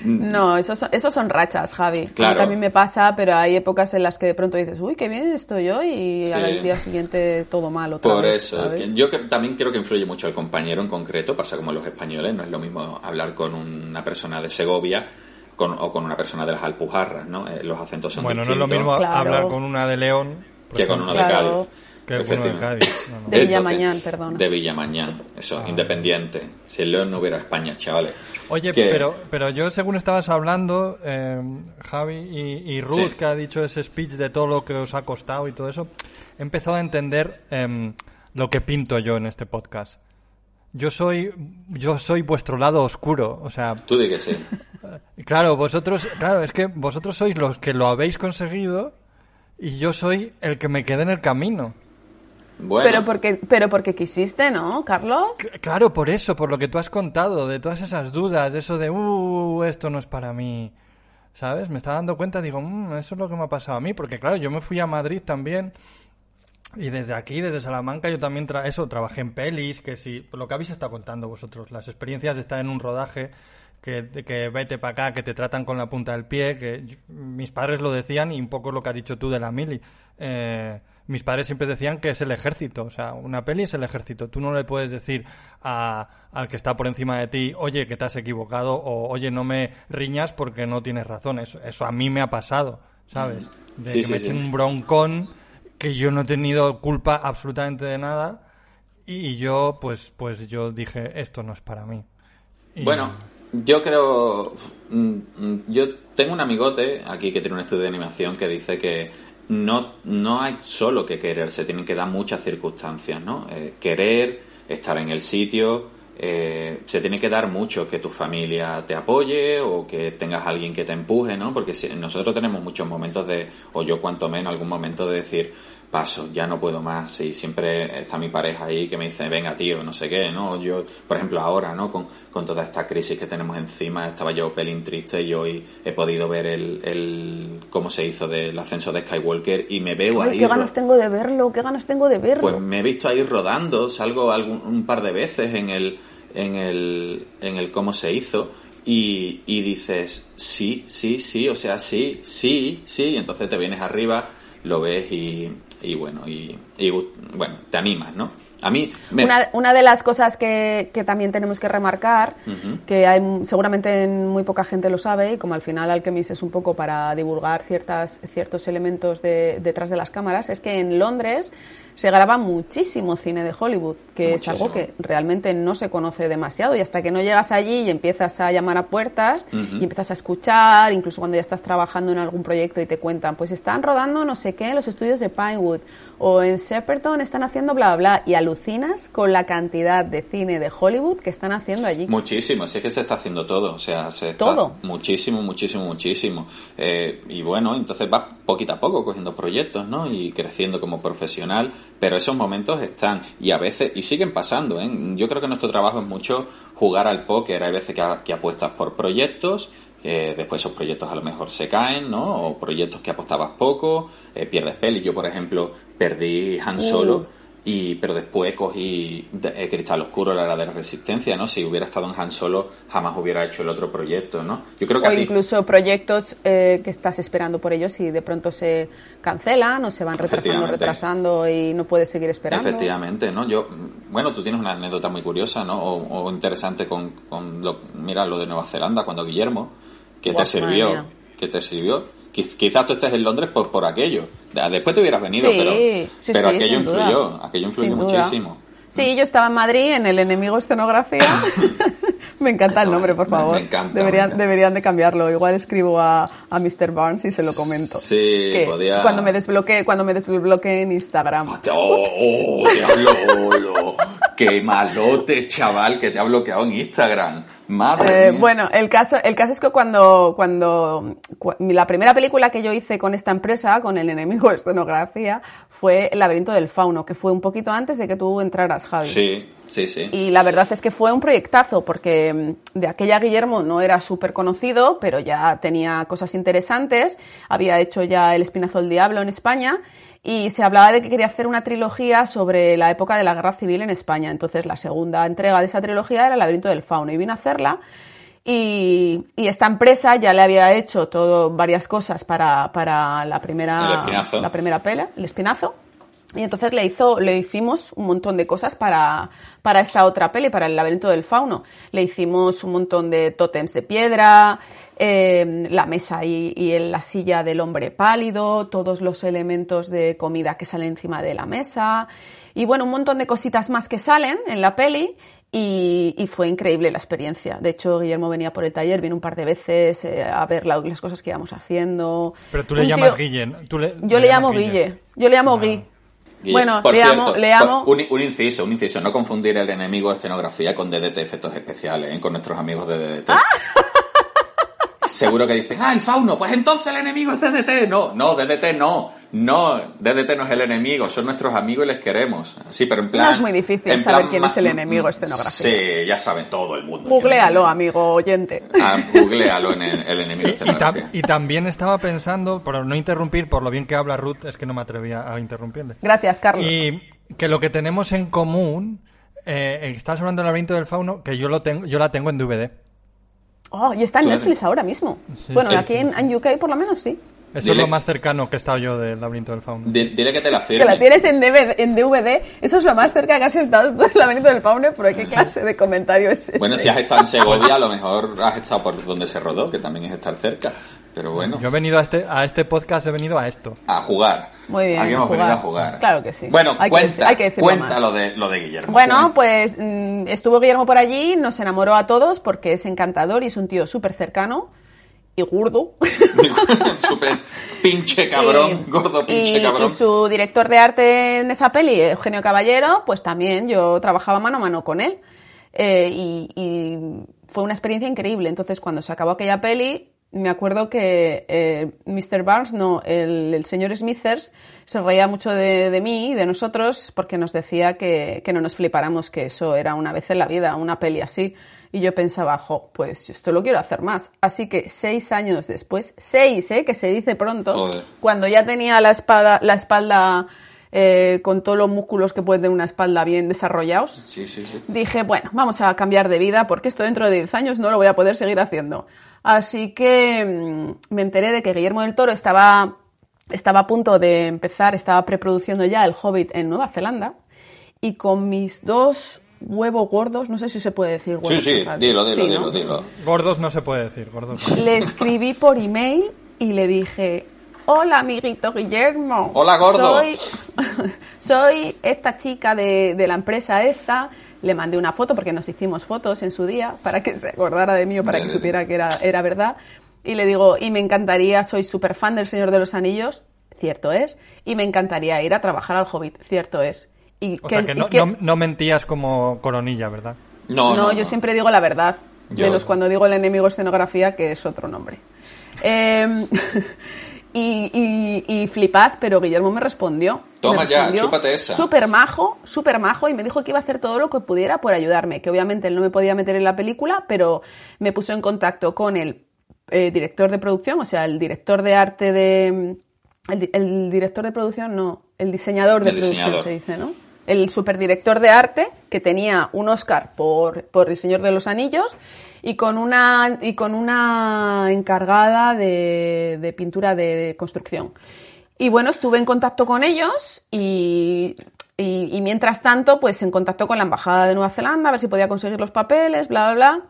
No, esos son, esos son rachas, Javi. A mí Claro. también me pasa, pero hay épocas en las que de pronto dices, uy, qué bien estoy hoy, y al día siguiente todo mal otra Por vez, eso, ¿sabes? yo que- también creo que influye mucho el compañero en concreto, pasa como los españoles, no es lo mismo hablar con una persona de Segovia con- o con una persona de las Alpujarras, ¿no? Eh, los acentos son Bueno, no es lo distintos. mismo Claro. hablar con una de León que con ejemplo, uno de Claro. Que de. Cádiz. No, no. De Villamañán, perdona. De Villamañán, eso, Ah. independiente. Si el León no hubiera España, chavales. Oye, Que- pero, pero yo según estabas hablando, eh, Javi y, y Ruth, Sí. que ha dicho ese speech de todo lo que os ha costado y todo eso, he empezado a entender em, lo que pinto yo en este podcast. Yo soy, yo soy vuestro lado oscuro, o sea, Tú di que sí. claro, vosotros, claro, es que vosotros sois los que lo habéis conseguido y yo soy el que me quedé en el camino. Bueno, Pero porque, pero porque quisiste, ¿no, Carlos? C- Claro, por eso, por lo que tú has contado, de todas esas dudas, eso de, uh, esto no es para mí, ¿sabes? Me estaba dando cuenta, digo, "Mm, eso es lo que me ha pasado a mí, porque claro, yo me fui a Madrid también, y desde aquí, desde Salamanca, yo también, tra eso, trabajé en pelis, que si, lo que habéis estado contando vosotros, las experiencias de estar en un rodaje, que, que vete para acá, que te tratan con la punta del pie, que yo- mis padres lo decían, y un poco lo que has dicho tú de la mili. Eh, mis padres siempre decían que es el ejército, o sea, una peli es el ejército. Tú no le puedes decir a, al que está por encima de ti, oye, que te has equivocado, o oye, no me riñas porque no tienes razón. Eso, eso a mí me ha pasado, ¿sabes? De Sí, que sí, me sí. echen un broncón, que yo no he tenido culpa absolutamente de nada, y yo, pues, pues yo dije, esto no es para mí. Y- Bueno, yo creo. mm, mm, Yo tengo un amigote aquí que tiene un estudio de animación que dice que no, no hay solo que querer, se tienen que dar muchas circunstancias, ¿no? Eh, querer, estar en el sitio, eh, se tiene que dar mucho, que tu familia te apoye o que tengas alguien que te empuje, ¿no? Porque si- nosotros tenemos muchos momentos de, o yo cuanto menos algún momento de decir, paso, ya no puedo más y siempre está mi pareja ahí que me dice, venga tío, no sé qué, ¿no? Yo, por ejemplo, ahora, ¿no? Con, con toda esta crisis que tenemos encima, estaba yo pelín triste y hoy he podido ver el, el cómo se hizo del ascenso de Skywalker y me veo Ay, ahí. qué ganas tengo de verlo, qué ganas tengo de verlo. pues me he visto ahí rodando, salgo algún, un par de veces en el, en el, en el cómo se hizo y, y dices, sí, sí, sí, o sea, sí, sí, sí, y entonces te vienes arriba, lo ves y, y bueno, y, y, bueno, te animas, ¿no? A mí me... Una, una de las cosas que, que también tenemos que remarcar, que hay, seguramente muy poca gente lo sabe, y como al final Alchemist es un poco para divulgar ciertas, ciertos elementos de- detrás de las cámaras, es que en Londres se graba muchísimo cine de Hollywood, que es algo que realmente no se conoce demasiado, y hasta que no llegas allí y empiezas a llamar a puertas, y empiezas a escuchar, incluso cuando ya estás trabajando en algún proyecto y te cuentan, pues están rodando no sé qué en los estudios de Pinewood, o en Shepperton están haciendo bla, bla, y alucinas con la cantidad de cine de Hollywood que están haciendo allí. Muchísimo, sí es que se está haciendo todo, o sea, se está Todo. muchísimo, muchísimo, muchísimo. Eh, y bueno, entonces vas poquito a poco cogiendo proyectos, ¿no? Y creciendo como profesional, pero esos momentos están y a veces, y siguen pasando, ¿eh? Yo creo que nuestro trabajo es mucho jugar al póker, hay veces que, a- que apuestas por proyectos, que después esos proyectos a lo mejor se caen, ¿no? O proyectos que apostabas poco, eh, pierdes peli. Yo, por ejemplo, perdí Han Solo. Uh. Y, pero después cogí de- eh, Cristal Oscuro, la era de la Resistencia, ¿no? Si hubiera estado en Han Solo, jamás hubiera hecho el otro proyecto, ¿no? Yo creo que O incluso proyectos eh, que estás esperando por ellos y de pronto se cancelan o se van retrasando, retrasando y no puedes seguir esperando. Efectivamente, ¿no? Yo, bueno, tú tienes una anécdota muy curiosa, ¿no? O, o interesante con, con lo, mira, lo de Nueva Zelanda, cuando Guillermo, que te sirvió, que te sirvió. Quiz- Quizás tú estés en Londres por, por aquello. De- Después te hubieras venido, Sí, pero, sí, pero sí, aquello influyó, aquello influyó Sin duda. muchísimo. Sí, yo estaba en Madrid en el enemigo escenografía. [laughs] me encanta el nombre, por Me- me favor. encanta, me deberían, encanta. deberían de cambiarlo. Igual escribo a, a Mr. Barnes y se lo comento. Sí, Que podía- Cuando me desbloquee, cuando me desbloquee en Instagram. Oh, oh, diablo, qué malote, chaval, que te ha bloqueado en Instagram. Madre Eh, bueno, el caso, el caso es que cuando, cuando cu- la primera película que yo hice con esta empresa, con el enemigo escenografía, fue El laberinto del fauno, que fue un poquito antes de que tú entraras, Javi. Sí, sí, sí. Y la verdad es que fue un proyectazo, porque mm, de aquella Guillermo no era súper conocido, pero ya tenía cosas interesantes. Había hecho ya El Espinazo del Diablo en España y se hablaba de que quería hacer una trilogía sobre la época de la Guerra Civil en España. Entonces la segunda entrega de esa trilogía era El Laberinto del Fauno y vine a hacerla. Y, y esta empresa ya le había hecho todo, varias cosas para, para la primera, la primera pela, el espinazo. Y entonces le hizo, le hicimos un montón de cosas para, para esta otra peli, para el laberinto del fauno. Le hicimos un montón de tótems de piedra, eh, la mesa y, y la silla del hombre pálido, todos los elementos de comida que salen encima de la mesa. Y bueno, un montón de cositas más que salen en la peli. Y, y fue increíble la experiencia. De hecho, Guillermo venía por el taller, vino un par de veces eh, a ver la- las cosas que íbamos haciendo. Pero tú le Un llamas Guille. Tú le- Yo le le llamo llamas Guille. Yo le llamo Gui. Guille, Bueno, por le cierto, amo, le amo. Un, un inciso, un inciso. No confundir el enemigo de escenografía con DDT Efectos Especiales, ¿eh? con nuestros amigos de DDT. Ah. Seguro que dicen, ah, el fauno, pues entonces el enemigo es DDT. No, no, DDT no. No, DDT no es el enemigo, son nuestros amigos y les queremos. Sí, pero en plan. No es muy difícil saber plan quién es el enemigo de escenografía. Sí, ya sabe todo el mundo. Googlealo, amigo oyente. Ah, googlealo en el, el enemigo de Y, tam- escenografía. y también estaba pensando, por no interrumpir, por lo bien que habla Ruth, es que no me atrevía a interrumpirle. Gracias, Carlos. Y que lo que tenemos en común, eh, estás hablando del laberinto del fauno, que yo lo tengo, yo la tengo en DVD. Oh, y está en Netflix eres- ahora mismo. Sí, bueno, sí, aquí sí, en, en UK por lo menos sí. Eso Dile- es lo más cercano que he estado yo del laberinto del fauno. Di- Dile que te la Que firme. la tienes en DVD, en DVD. Eso es lo más cerca que has estado del laberinto del Fauno, pero ¿qué clase de comentario es ese? Bueno, si has estado en Segovia, a lo mejor has estado por donde se rodó, que también es estar cerca. Pero bueno, Yo he venido a este, a este podcast, he venido a esto. a jugar. Muy bien, Aquí hemos jugar. venido a jugar. Claro que sí. Bueno, Hay que cuenta, decir- hay que cuenta más. lo de, lo de Guillermo. Bueno, pues mm, estuvo Guillermo por allí, nos enamoró a todos porque es encantador y es un tío súper cercano y gordo. [laughs] Súper pinche cabrón, Y- gordo pinche y, cabrón. y su director de arte en esa peli, Eugenio Caballero, pues también yo trabajaba mano a mano con él. Eh, y, y fue una experiencia increíble. Entonces, cuando se acabó aquella peli, me acuerdo que eh, Mr. Barnes, no, el, el señor Smithers, se reía mucho de, de mí y de nosotros porque nos decía que, que no nos flipáramos, que eso era una vez en la vida, una peli así. Y yo pensaba, jo, pues esto lo quiero hacer más. Así que seis años después, seis, ¿eh? que se dice pronto, Joder. cuando ya tenía la, espada, la espalda eh, con todos los músculos que puede tener una espalda bien desarrollados, Sí, sí, sí. dije, bueno, vamos a cambiar de vida porque esto dentro de 10 años no lo voy a poder seguir haciendo. Así que mm, me enteré de que Guillermo del Toro estaba, estaba a punto de empezar, estaba preproduciendo ya El Hobbit en Nueva Zelanda y con mis dos huevos gordos, no sé si se puede decir Sí, huevos sí, radio. dilo, dilo, Sí, dilo, ¿no? dilo. Gordos no se puede decir, gordos. no. Le escribí por email y le dije, hola amiguito Guillermo. Hola, gordo. Soy, [laughs] soy esta chica de, de la empresa esta. Le mandé una foto porque nos hicimos fotos en su día para que se acordara de mí o para que supiera que era, era verdad. Y le digo, y me encantaría, soy súper fan del Señor de los Anillos, cierto es, y me encantaría ir a trabajar al Hobbit, cierto es. Y O sea que y no, que- no- no mentías como coronilla, ¿verdad? No, no, no, yo no. siempre digo la verdad. Yo- Menos cuando digo el enemigo escenografía, que es otro nombre. Eh, [laughs] y, y- y flipad, pero Guillermo me respondió. Toma Me ya, chúpate esa. Súper majo, súper majo, y me dijo que iba a hacer todo lo que pudiera por ayudarme. Que obviamente él no me podía meter en la película, pero me puso en contacto con el eh, director de producción, o sea, el director de arte de. El, di- el director de producción, no, el diseñador de El producción se dice, ¿no? El superdirector de arte que tenía un Oscar por, por El Señor de los Anillos y con una, y con una encargada de, pintura de, construcción. Y bueno, estuve en contacto con ellos y, y, y mientras tanto, pues en contacto con la Embajada de Nueva Zelanda, a ver si podía conseguir los papeles, bla, bla, bla.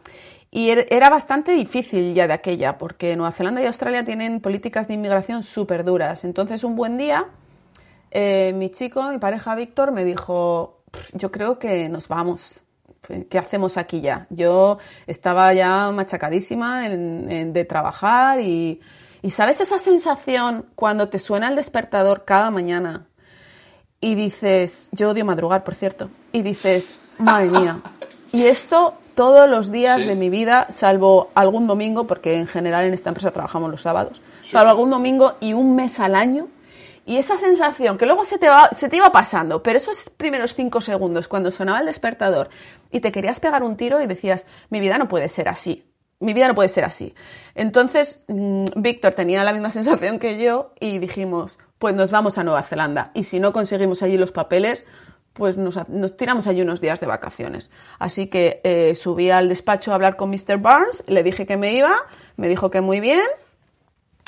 Y er- era bastante difícil ya de aquella, porque Nueva Zelanda y Australia tienen políticas de inmigración súper duras. Entonces, un buen día, eh, mi chico, mi pareja Víctor, me dijo, "Pff, yo creo que nos vamos. ¿Qué hacemos aquí ya? Yo estaba ya machacadísima en- en- de trabajar y, y ¿sabes esa sensación cuando te suena el despertador cada mañana y dices, yo odio madrugar, por cierto, y dices, madre mía, y esto todos los días Sí. de mi vida, salvo algún domingo, porque en general en esta empresa trabajamos los sábados, Sí, salvo sí. algún domingo y un mes al año, y esa sensación que luego se te, va, se te iba pasando, pero esos primeros cinco segundos cuando sonaba el despertador y te querías pegar un tiro y decías, mi vida no puede ser así, mi vida no puede ser así. Entonces, mm, Víctor tenía la misma [laughs] sensación que yo y dijimos, pues nos vamos a Nueva Zelanda y si no conseguimos allí los papeles, pues nos, tiramos allí unos días de vacaciones. Así que eh, subí al despacho a hablar con Mr. Barnes, le dije que me iba, me dijo que muy bien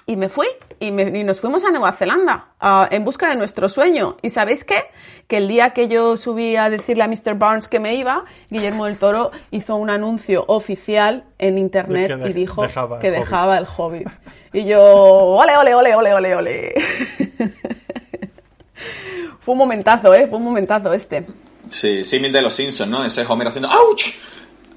y me fui y, me- y nos fuimos a Nueva Zelanda en busca de nuestro sueño. ¿Y sabéis qué? Que el día que yo subí a decirle a Mr. Barnes que me iba, Guillermo del Toro hizo un anuncio oficial en internet De y dijo dejaba que dejaba el Hobbit. Y yo, ole, ole, ole, ole, ole, ole. [laughs] Fue un momentazo, ¿eh? Fue un momentazo este. Sí, símil de los Simpsons, ¿no? Ese Homer haciendo ¡Auch!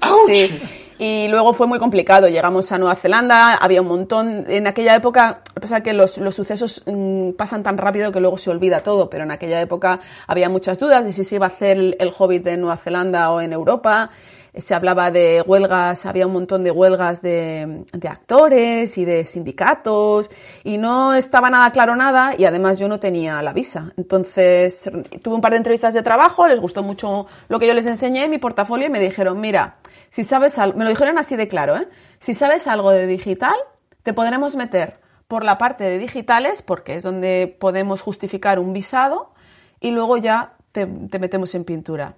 ¡Auch! Sí. Y luego fue muy complicado. Llegamos a Nueva Zelanda, había un montón. En aquella época, pasa es que los, los sucesos mm, pasan tan rápido que luego se olvida todo, pero en aquella época había muchas dudas de si se iba a hacer el, el Hobbit en Nueva Zelanda o en Europa. Se hablaba de huelgas, había un montón de huelgas de, de actores y de sindicatos, y no estaba nada claro nada, y además yo no tenía la visa. Entonces tuve un par de entrevistas de trabajo, les gustó mucho lo que yo les enseñé, mi portafolio, y me dijeron, mira, si sabes algo, me lo dijeron así de claro, ¿eh? Si sabes algo de digital, te podremos meter por la parte de digitales, porque es donde podemos justificar un visado, y luego ya te, te metemos en pintura.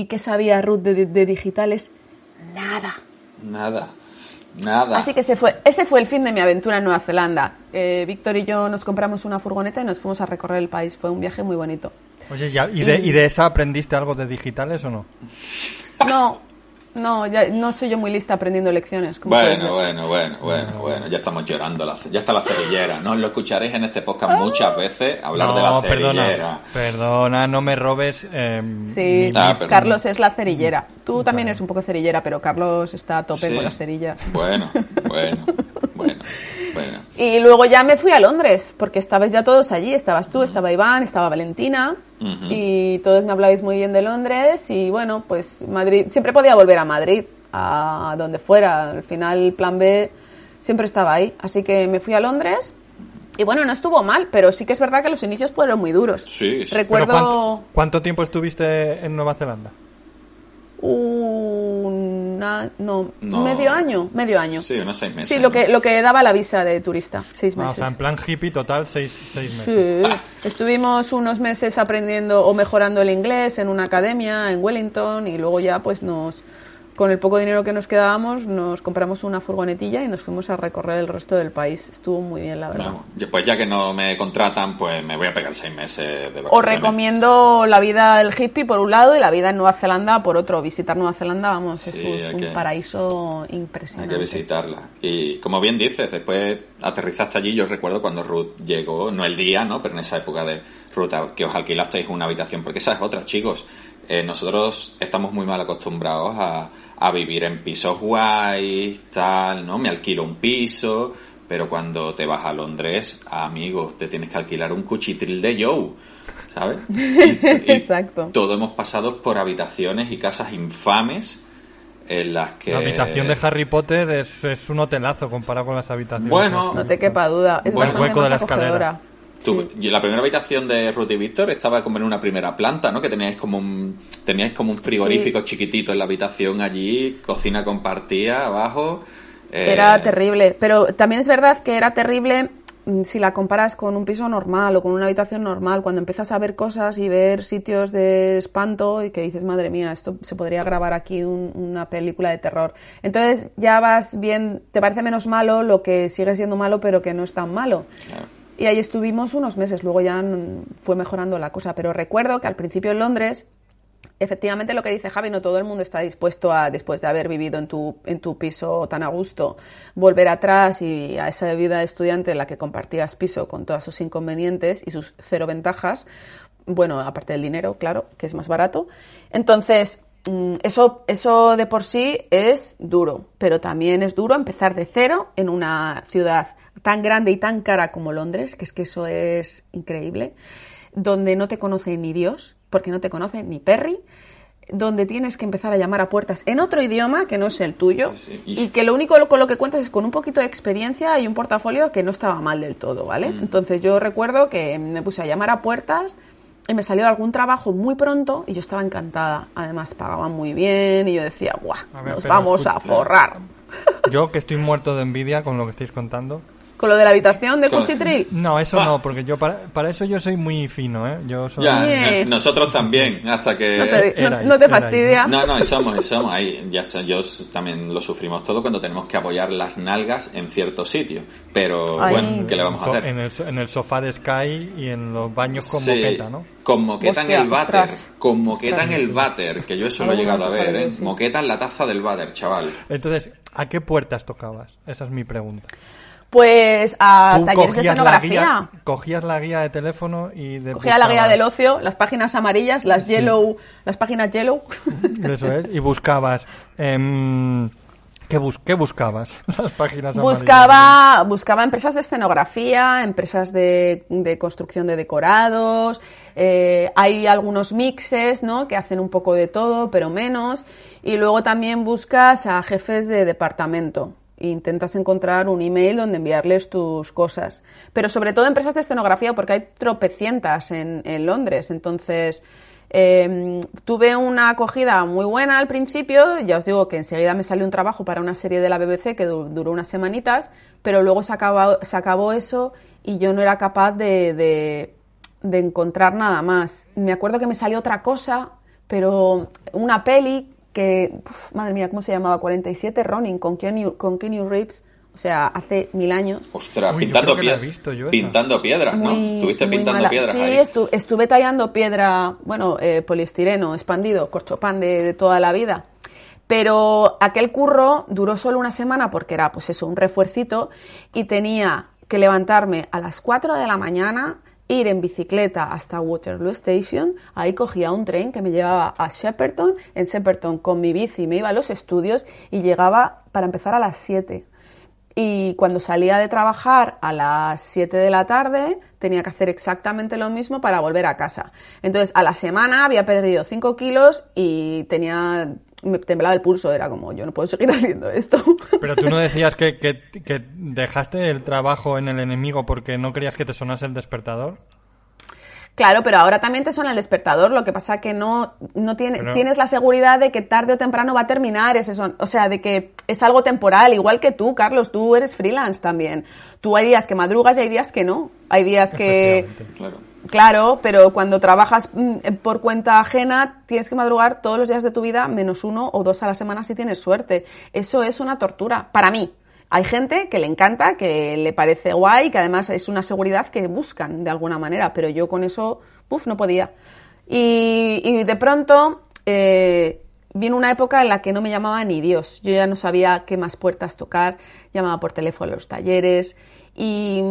¿Y qué sabía Ruth de, de digitales? Nada. Nada. Nada. Así que ese fue, ese fue el fin de mi aventura en Nueva Zelanda. Eh, Víctor y yo nos compramos una furgoneta y nos fuimos a recorrer el país. Fue un viaje muy bonito. Oye, ya, ¿y, de, ¿y de esa aprendiste algo de digitales o no? No, No, ya, no soy yo muy lista aprendiendo lecciones. Bueno, bueno, bueno, bueno, bueno, ya estamos llorando, la- ya está la cerillera. No lo escucharéis en este podcast muchas veces hablar de la No, cerillera. perdona, perdona, no me robes. eh, Sí, Ah, Carlos es la cerillera. Tú también eres un poco cerillera, pero Carlos está a tope Sí. con las cerillas. Bueno, bueno, [laughs] bueno, bueno. Y luego ya me fui a Londres, porque estabais ya todos allí. Estabas tú, estaba Iván, estaba Valentina, y todos me hablabais muy bien de Londres. Y bueno, pues Madrid, siempre podía volver a Madrid, a donde fuera. Al final, plan B siempre estaba ahí. Así que me fui a Londres. Y bueno, no estuvo mal, pero sí que es verdad que los inicios fueron muy duros. Sí, sí. ¿pero Recuerdo cuánto, cuánto tiempo estuviste en Nueva Zelanda? Una, no, No. medio año, medio año. Sí, unos seis meses. Sí, lo que, lo que daba la visa de turista, seis Ah, o meses. sea, en plan hippie total, seis, seis meses. Sí. Estuvimos unos meses aprendiendo o mejorando el inglés en una academia en Wellington y luego ya pues nos con el poco dinero que nos quedábamos nos compramos una furgonetilla y nos fuimos a recorrer el resto del país. Estuvo muy bien, la verdad. Ya- Pues ya que no me contratan, pues me voy a pegar seis meses de vacaciones. Os recomiendo la vida del hippie por un lado y la vida en Nueva Zelanda por otro. Visitar Nueva Zelanda, vamos, Sí, es hay un que- paraíso Hay impresionante. que visitarla. Y como bien dices, después aterrizaste allí. Yo recuerdo cuando Ruth llegó, no el día, ¿no? Pero en esa época de Ruth, que os alquilasteis una habitación. Porque esa es otra, chicos. Eh, nosotros estamos muy mal acostumbrados a, a vivir en pisos guays, tal, ¿no? Me alquilo un piso. Pero cuando te vas a Londres, amigo, te tienes que alquilar un cuchitril de Joe. ¿Sabes? [laughs] Y- y Exacto. Todo hemos pasado por habitaciones y casas infames en las que... La habitación de Harry Potter es, es un hotelazo comparado con las habitaciones. Bueno, No te quepa duda. Es Bueno, hueco de la escalera. Tú- la primera habitación de Ruth y Víctor estaba como en una primera planta, ¿no? Que teníais como un, teníais como un frigorífico chiquitito en la habitación allí, cocina compartida abajo. eh, Era terrible, pero también es verdad que era terrible mm, si la comparas con un piso normal o con una habitación normal, cuando empiezas a ver cosas y ver sitios de espanto y que dices, madre mía, esto se podría grabar aquí un- una película de terror. Entonces ya vas bien, te parece menos malo lo que sigue siendo malo, pero que no es tan malo. claro. Y ahí estuvimos unos meses, luego ya fue mejorando la cosa, pero recuerdo que al principio en Londres, efectivamente lo que dice Javi, no todo el mundo está dispuesto a, después de haber vivido en tu, en tu piso tan a gusto, volver atrás y a esa vida de estudiante en la que compartías piso con todos sus inconvenientes y sus cero ventajas, bueno, aparte del dinero, claro, que es más barato. Entonces, mm, eso, eso de por sí es duro, pero también es duro empezar de cero en una ciudad tan grande y tan cara como Londres, que es que eso es increíble, donde no te conoce ni Dios, porque no te conoce ni Perry, donde tienes que empezar a llamar a puertas en otro idioma que no es el tuyo Sí, sí. Y- y que lo único con lo que cuentas es con un poquito de experiencia y un portafolio que no estaba mal del todo, ¿vale? Mm. Entonces yo recuerdo que me puse a llamar a puertas y me salió algún trabajo muy pronto y yo estaba encantada. Además pagaban muy bien y yo decía, ver, Nos vamos a forrar. Yo que estoy muerto de envidia con lo que estáis contando. Con lo de la habitación de Cuchitril. No, eso Ah. no, porque yo para, para eso yo soy muy fino, ¿eh? Yo soy... Ya, eh, nosotros también, hasta que... No te, no- erais, no te erais, fastidia. No, no, y somos, y somos. Ahí, ya sé, yo también lo sufrimos todo cuando tenemos que apoyar las nalgas en ciertos sitios. Pero Ay. bueno, ¿qué le vamos a hacer? En el, en el sofá de Sky y en los baños con Sí, moqueta, ¿no? Con moqueta Hostia, en el váter. ostras. Con moqueta Ostras. en el váter, que yo eso lo he llegado a ver, ¿eh? Moqueta en la taza del váter, chaval. Entonces, ¿a qué puertas tocabas? Esa es mi pregunta. Pues a Tú talleres de la, escenografía. guía, cogías la guía de teléfono y de Cogía la guía del ocio, las páginas amarillas, las yellow, las páginas yellow. Eso es, y buscabas... em, ¿qué, bus- qué buscabas? [laughs] Las páginas amarillas. Buscaba, buscaba empresas de escenografía, empresas de, de construcción de decorados, eh, hay algunos mixes, ¿no? Que hacen un poco de todo, pero menos. Y luego también buscas a jefes de departamento. Intentas encontrar un email donde enviarles tus cosas. Pero sobre todo empresas de escenografía, porque hay tropecientas en, en Londres. Entonces, eh, tuve una acogida muy buena al principio, ya os digo que enseguida me salió un trabajo para una serie de la BBC que du- duró unas semanitas, pero luego se acabó, se acabó eso y yo no era capaz de encontrar nada más. Me acuerdo que me salió otra cosa, pero una peli que, uf, madre mía, ¿cómo se llamaba? 47 Ronin con Keanu, con Keanu Reeves, o sea, hace mil años. Ostras, Uy, yo pintando, creo que la he pie- visto yo esa. pintando piedras, ¿no? Estuviste pintando mala. piedras Sí, ahí. estu- estuve tallando piedra, bueno, eh, poliestireno expandido, corchopán de, de toda la vida. Pero aquel curro duró solo una semana porque era, pues eso, un refuercito y tenía que levantarme a las 4 de la mañana, ir en bicicleta hasta Waterloo Station, ahí cogía un tren que me llevaba a Shepperton, en Shepperton con mi bici me iba a los estudios y llegaba para empezar a las 7. Y cuando salía de trabajar a las 7 de la tarde, tenía que hacer exactamente lo mismo para volver a casa. Entonces, a la semana había perdido 5 kilos y tenía me temblaba el pulso, era como, yo no puedo seguir [laughs] haciendo esto. Pero tú no decías que, que, que dejaste el trabajo en el enemigo porque no querías que te sonase el despertador. Claro, pero ahora también te suena el despertador, lo que pasa que no, no tiene, Pero- tienes la seguridad de que tarde o temprano va a terminar ese son, o sea, de que es algo temporal, igual que tú, Carlos, tú eres freelance también. Tú hay días que madrugas y hay días que no. Hay días que. Claro. Claro, pero cuando trabajas mm, por cuenta ajena tienes que madrugar todos los días de tu vida, menos uno o dos a la semana si tienes suerte. Eso es una tortura, para mí. Hay gente que le encanta, que le parece guay, que además es una seguridad que buscan de alguna manera, pero yo con eso, puf, no podía. Y, y de pronto eh, vino una época en la que no me llamaba ni Dios. Yo ya no sabía qué más puertas tocar, llamaba por teléfono a los talleres y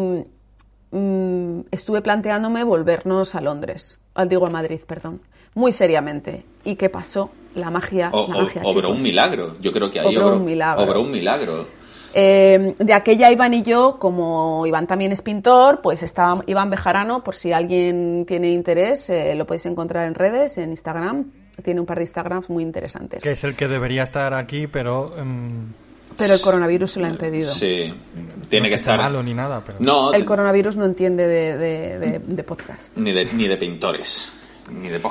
mm, estuve planteándome volvernos a Londres, digo a Madrid, perdón, muy seriamente. ¿Y qué pasó? La magia, O, la o- magia, obró un milagro. Yo creo que ahí Obró obró, un milagro. obró un milagro. Eh, de aquella Iván y yo, como Iván también es pintor, pues estaba Iván Bejarano, por si alguien tiene interés, eh, lo podéis encontrar en redes, en Instagram. Tiene un par de Instagrams muy interesantes. Que es el que debería estar aquí, pero... em, Pero el coronavirus se lo ha impedido. Sí. Tiene no que estar. malo ni nada, pero... No, El coronavirus no entiende de, de- de- de podcast. ni de, ni de pintores.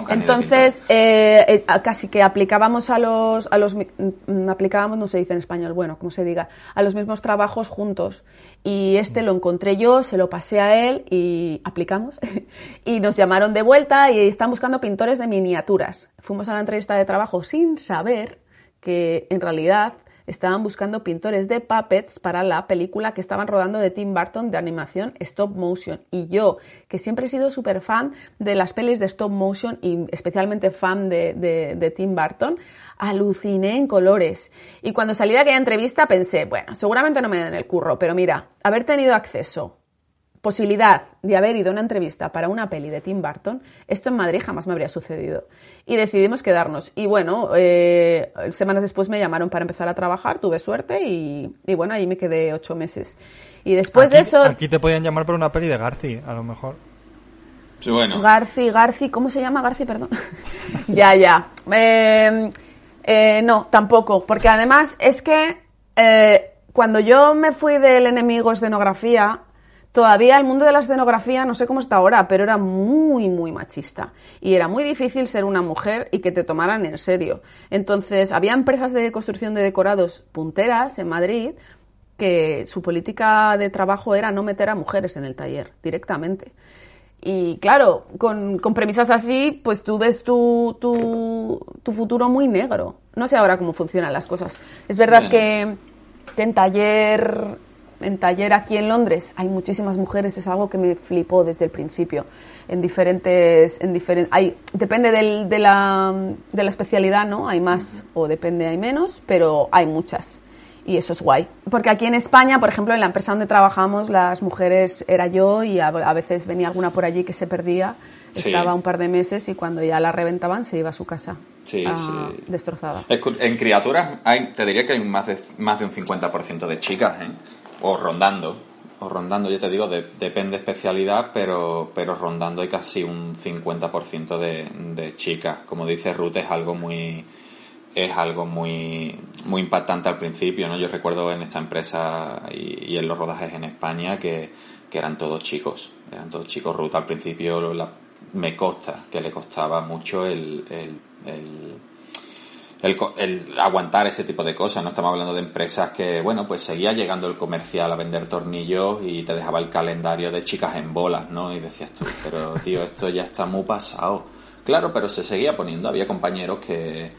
Entonces, eh, eh, casi que aplicábamos a los, a los, mm, aplicábamos, no se dice en español, bueno, como se diga, a los mismos trabajos juntos. Y este lo encontré yo, se lo pasé a él y aplicamos. [laughs] y nos llamaron de vuelta y están buscando pintores de miniaturas. Fuimos a la entrevista de trabajo sin saber que en realidad estaban buscando pintores de puppets para la película que estaban rodando de Tim Burton de animación stop motion. Y yo, que siempre he sido súper fan de las pelis de stop motion y especialmente fan de, de- de Tim Burton, aluciné en colores. Y cuando salí de aquella entrevista pensé, bueno, seguramente no me den el curro, pero mira, haber tenido acceso posibilidad de haber ido a una entrevista para una peli de Tim Burton, esto en Madrid jamás me habría sucedido. Y decidimos quedarnos. Y bueno, eh, semanas después me llamaron para empezar a trabajar, tuve suerte y, y bueno, ahí me quedé ocho meses. Y después de Aquí- eso, Aquí te podían llamar por una peli de Garci, a lo mejor. Sí, bueno. Garci, Garci, ¿cómo se llama Garci? Perdón. [laughs] ya, ya. Eh, eh, no, tampoco, porque además es que eh, cuando yo me fui del enemigo escenografía, todavía el mundo de la escenografía, no sé cómo está ahora, pero era muy, muy machista. Y era muy difícil ser una mujer y que te tomaran en serio. Entonces, había empresas de construcción de decorados punteras en Madrid que su política de trabajo era no meter a mujeres en el taller directamente. Y claro, con, con premisas así, pues tú ves tu, tu, tu futuro muy negro. No sé ahora cómo funcionan las cosas. Es verdad que, que en taller, en taller aquí en Londres hay muchísimas mujeres, es algo que me flipó desde el principio. En diferentes, en diferentes, hay, depende del- de, la, de la especialidad, ¿no? Hay más o depende, hay menos, pero hay muchas. Y eso es guay. Porque aquí en España, por ejemplo, en la empresa donde trabajamos, las mujeres era yo y a, a veces venía alguna por allí que se perdía, Sí. estaba un par de meses y cuando ya la reventaban se iba a su casa. Sí, sí. Destrozada. En criaturas hay, te diría que hay más de, más de un 50% de chicas, ¿eh? O rondando. O rondando, yo te digo, de- depende especialidad, pero, pero rondando hay casi un 50% de, de chicas. Como dice Ruth, es algo muy es algo muy muy impactante al principio, ¿no? Yo recuerdo en esta empresa y, y en los rodajes en España que, que eran todos chicos, eran todos chicos. Ruth al principio la- me consta que le costaba mucho el, el- el- el, el aguantar ese tipo de cosas. No estamos hablando de empresas que, bueno, pues seguía llegando el comercial a vender tornillos y te dejaba el calendario de chicas en bolas, ¿no? Y decías tú, pero tío, esto ya está muy pasado. Claro, pero se seguía poniendo. Había compañeros que,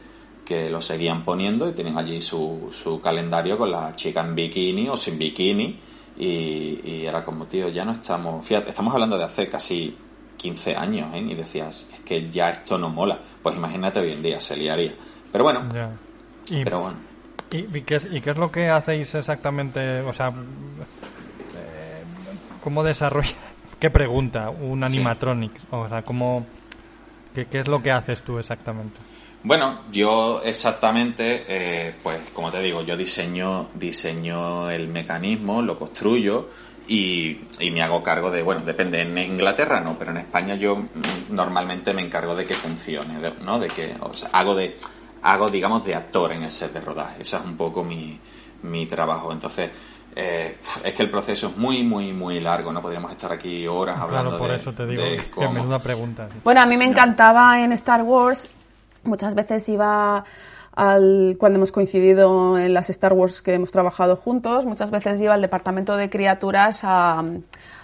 que lo seguían poniendo y tenían allí su, su calendario con la chica en bikini o sin bikini. Y, y era como, tío, ya no estamos. Fíjate, estamos hablando de hace casi 15 años, ¿eh? Y decías, es que ya esto no mola. Pues imagínate hoy en día, se liaría. Pero bueno, Ya. Y- Pero bueno. ¿Y, y qué es, ¿Y qué es lo que hacéis exactamente? O sea, eh, ¿cómo desarrolla? [laughs] ¿Qué pregunta un Sí. animatronic? O sea, ¿cómo, qué, qué es lo que haces tú exactamente? Bueno, yo exactamente, eh, pues como te digo, yo diseño, diseño el mecanismo, lo construyo y, y me hago cargo de, bueno, depende, en Inglaterra no, pero en España yo mm, normalmente me encargo de que funcione, ¿no? De que, o sea, hago de, hago digamos de actor en el set de rodaje, ese es un poco mi, mi trabajo, entonces... eh, es que el proceso es muy, muy, muy largo. No podríamos estar aquí horas hablando Claro, por de, eso te digo, de que cómo- menuda pregunta. Bueno, a mí me encantaba en Star Wars. Muchas veces iba al, cuando hemos coincidido en las Star Wars que hemos trabajado juntos, muchas veces iba al departamento de criaturas a,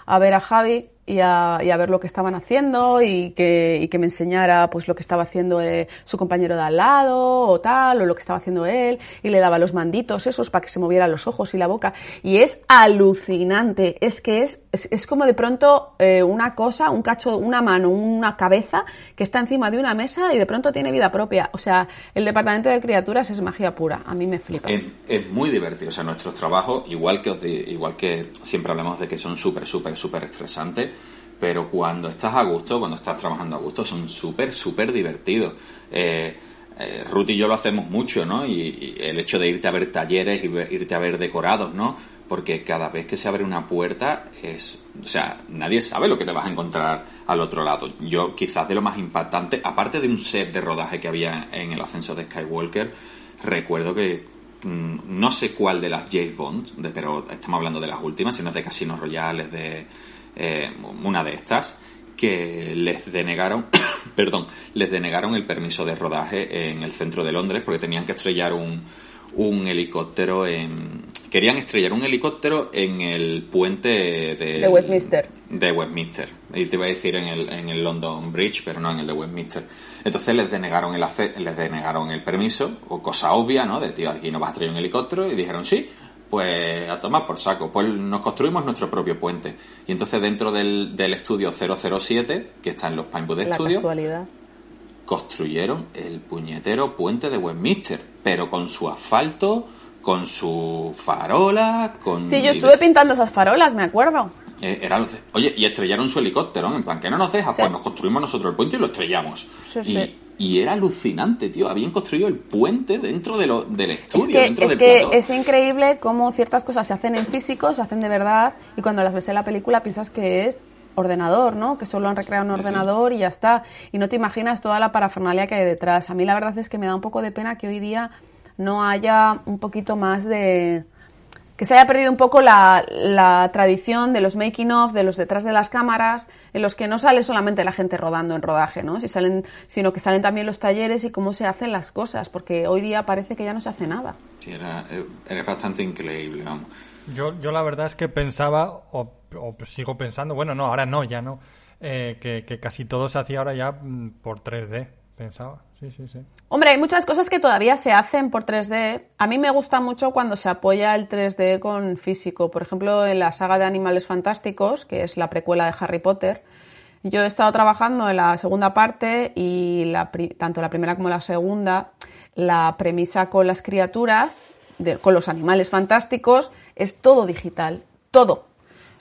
a ver a Javi y a, y a ver lo que estaban haciendo y que, y que me enseñara pues lo que estaba haciendo eh, su compañero de al lado o tal, o lo que estaba haciendo él, y le daba los manditos esos para que se movieran los ojos y la boca. Y es alucinante, es que es, es, como de pronto eh, una cosa, un cacho, una mano, una cabeza que está encima de una mesa y de pronto tiene vida propia. O sea, el departamento de criaturas es magia pura, a mí me flipa. Es, muy divertido. O sea, nuestros trabajos, igual que os di- igual que siempre hablamos de que son súper, súper, súper estresantes, pero cuando estás a gusto, cuando estás trabajando a gusto, son súper, súper divertidos. Eh, eh, Ruth y yo lo hacemos mucho, ¿no? Y, el hecho de irte a ver talleres y irte a ver decorados, ¿no? Porque cada vez que se abre una puerta es... O sea, nadie sabe lo que te vas a encontrar al otro lado. Yo quizás de lo más impactante, aparte de un set de rodaje que había en el ascenso de Skywalker, recuerdo que mm, no sé cuál de las James Bond, pero estamos hablando de las últimas, sino de Casinos Royales, de eh, una de estas, que les denegaron, [coughs] perdón, les denegaron el permiso de rodaje en el centro de Londres porque tenían que estrellar un, un helicóptero en... Querían estrellar un helicóptero en el puente de, De Westminster. de Westminster. Y te iba a decir en el, en el London Bridge, pero no en el de Westminster. Entonces les denegaron el les denegaron el permiso, o cosa obvia, ¿no? De tío, aquí no vas a traer un helicóptero, y dijeron sí, pues a tomar por saco. Pues nos construimos nuestro propio puente. Y entonces dentro del, del estudio 007, que está en los Pinewood Studios, casualidad. construyeron el puñetero puente de Westminster, pero con su asfalto, con su farola, con... Sí, yo estuve pintando esas farolas, me acuerdo. Eh, era oye, y estrellaron su helicóptero, ¿no? En plan, que no nos deja, Sí. pues nos construimos nosotros el puente y lo estrellamos. Sí, y, sí. Y era alucinante, tío. Habían construido el puente dentro de lo, del Es estudio, que, dentro es, del que es increíble cómo ciertas cosas se hacen en físico, se hacen de verdad, y cuando las ves en la película piensas que es ordenador, ¿no? Que solo han recreado un sí. ordenador y ya está. Y no te imaginas toda la parafernalia que hay detrás. A mí la verdad es que me da un poco de pena que hoy día no haya un poquito más de... que se haya perdido un poco la, la tradición de los making of, de los detrás de las cámaras, en los que no sale solamente la gente rodando en rodaje, ¿no? Si salen, sino que salen también los talleres y cómo se hacen las cosas, porque hoy día parece que ya no se hace nada. Sí, era, eh, era bastante increíble, vamos. Yo, yo la verdad es que pensaba, o, o sigo pensando, bueno, no, ahora no, ya no, eh, que, que casi todo se hacía ahora ya mm, por 3D, pensaba. Sí, sí. Hombre, hay muchas cosas que todavía se hacen por 3D. A mí me gusta mucho cuando se apoya el 3D con físico. Por ejemplo, en la saga de Animales Fantásticos, que es la precuela de Harry Potter, yo he estado trabajando en la segunda parte y la tanto la primera como la segunda, la premisa con las criaturas, con los animales fantásticos, es todo digital, todo.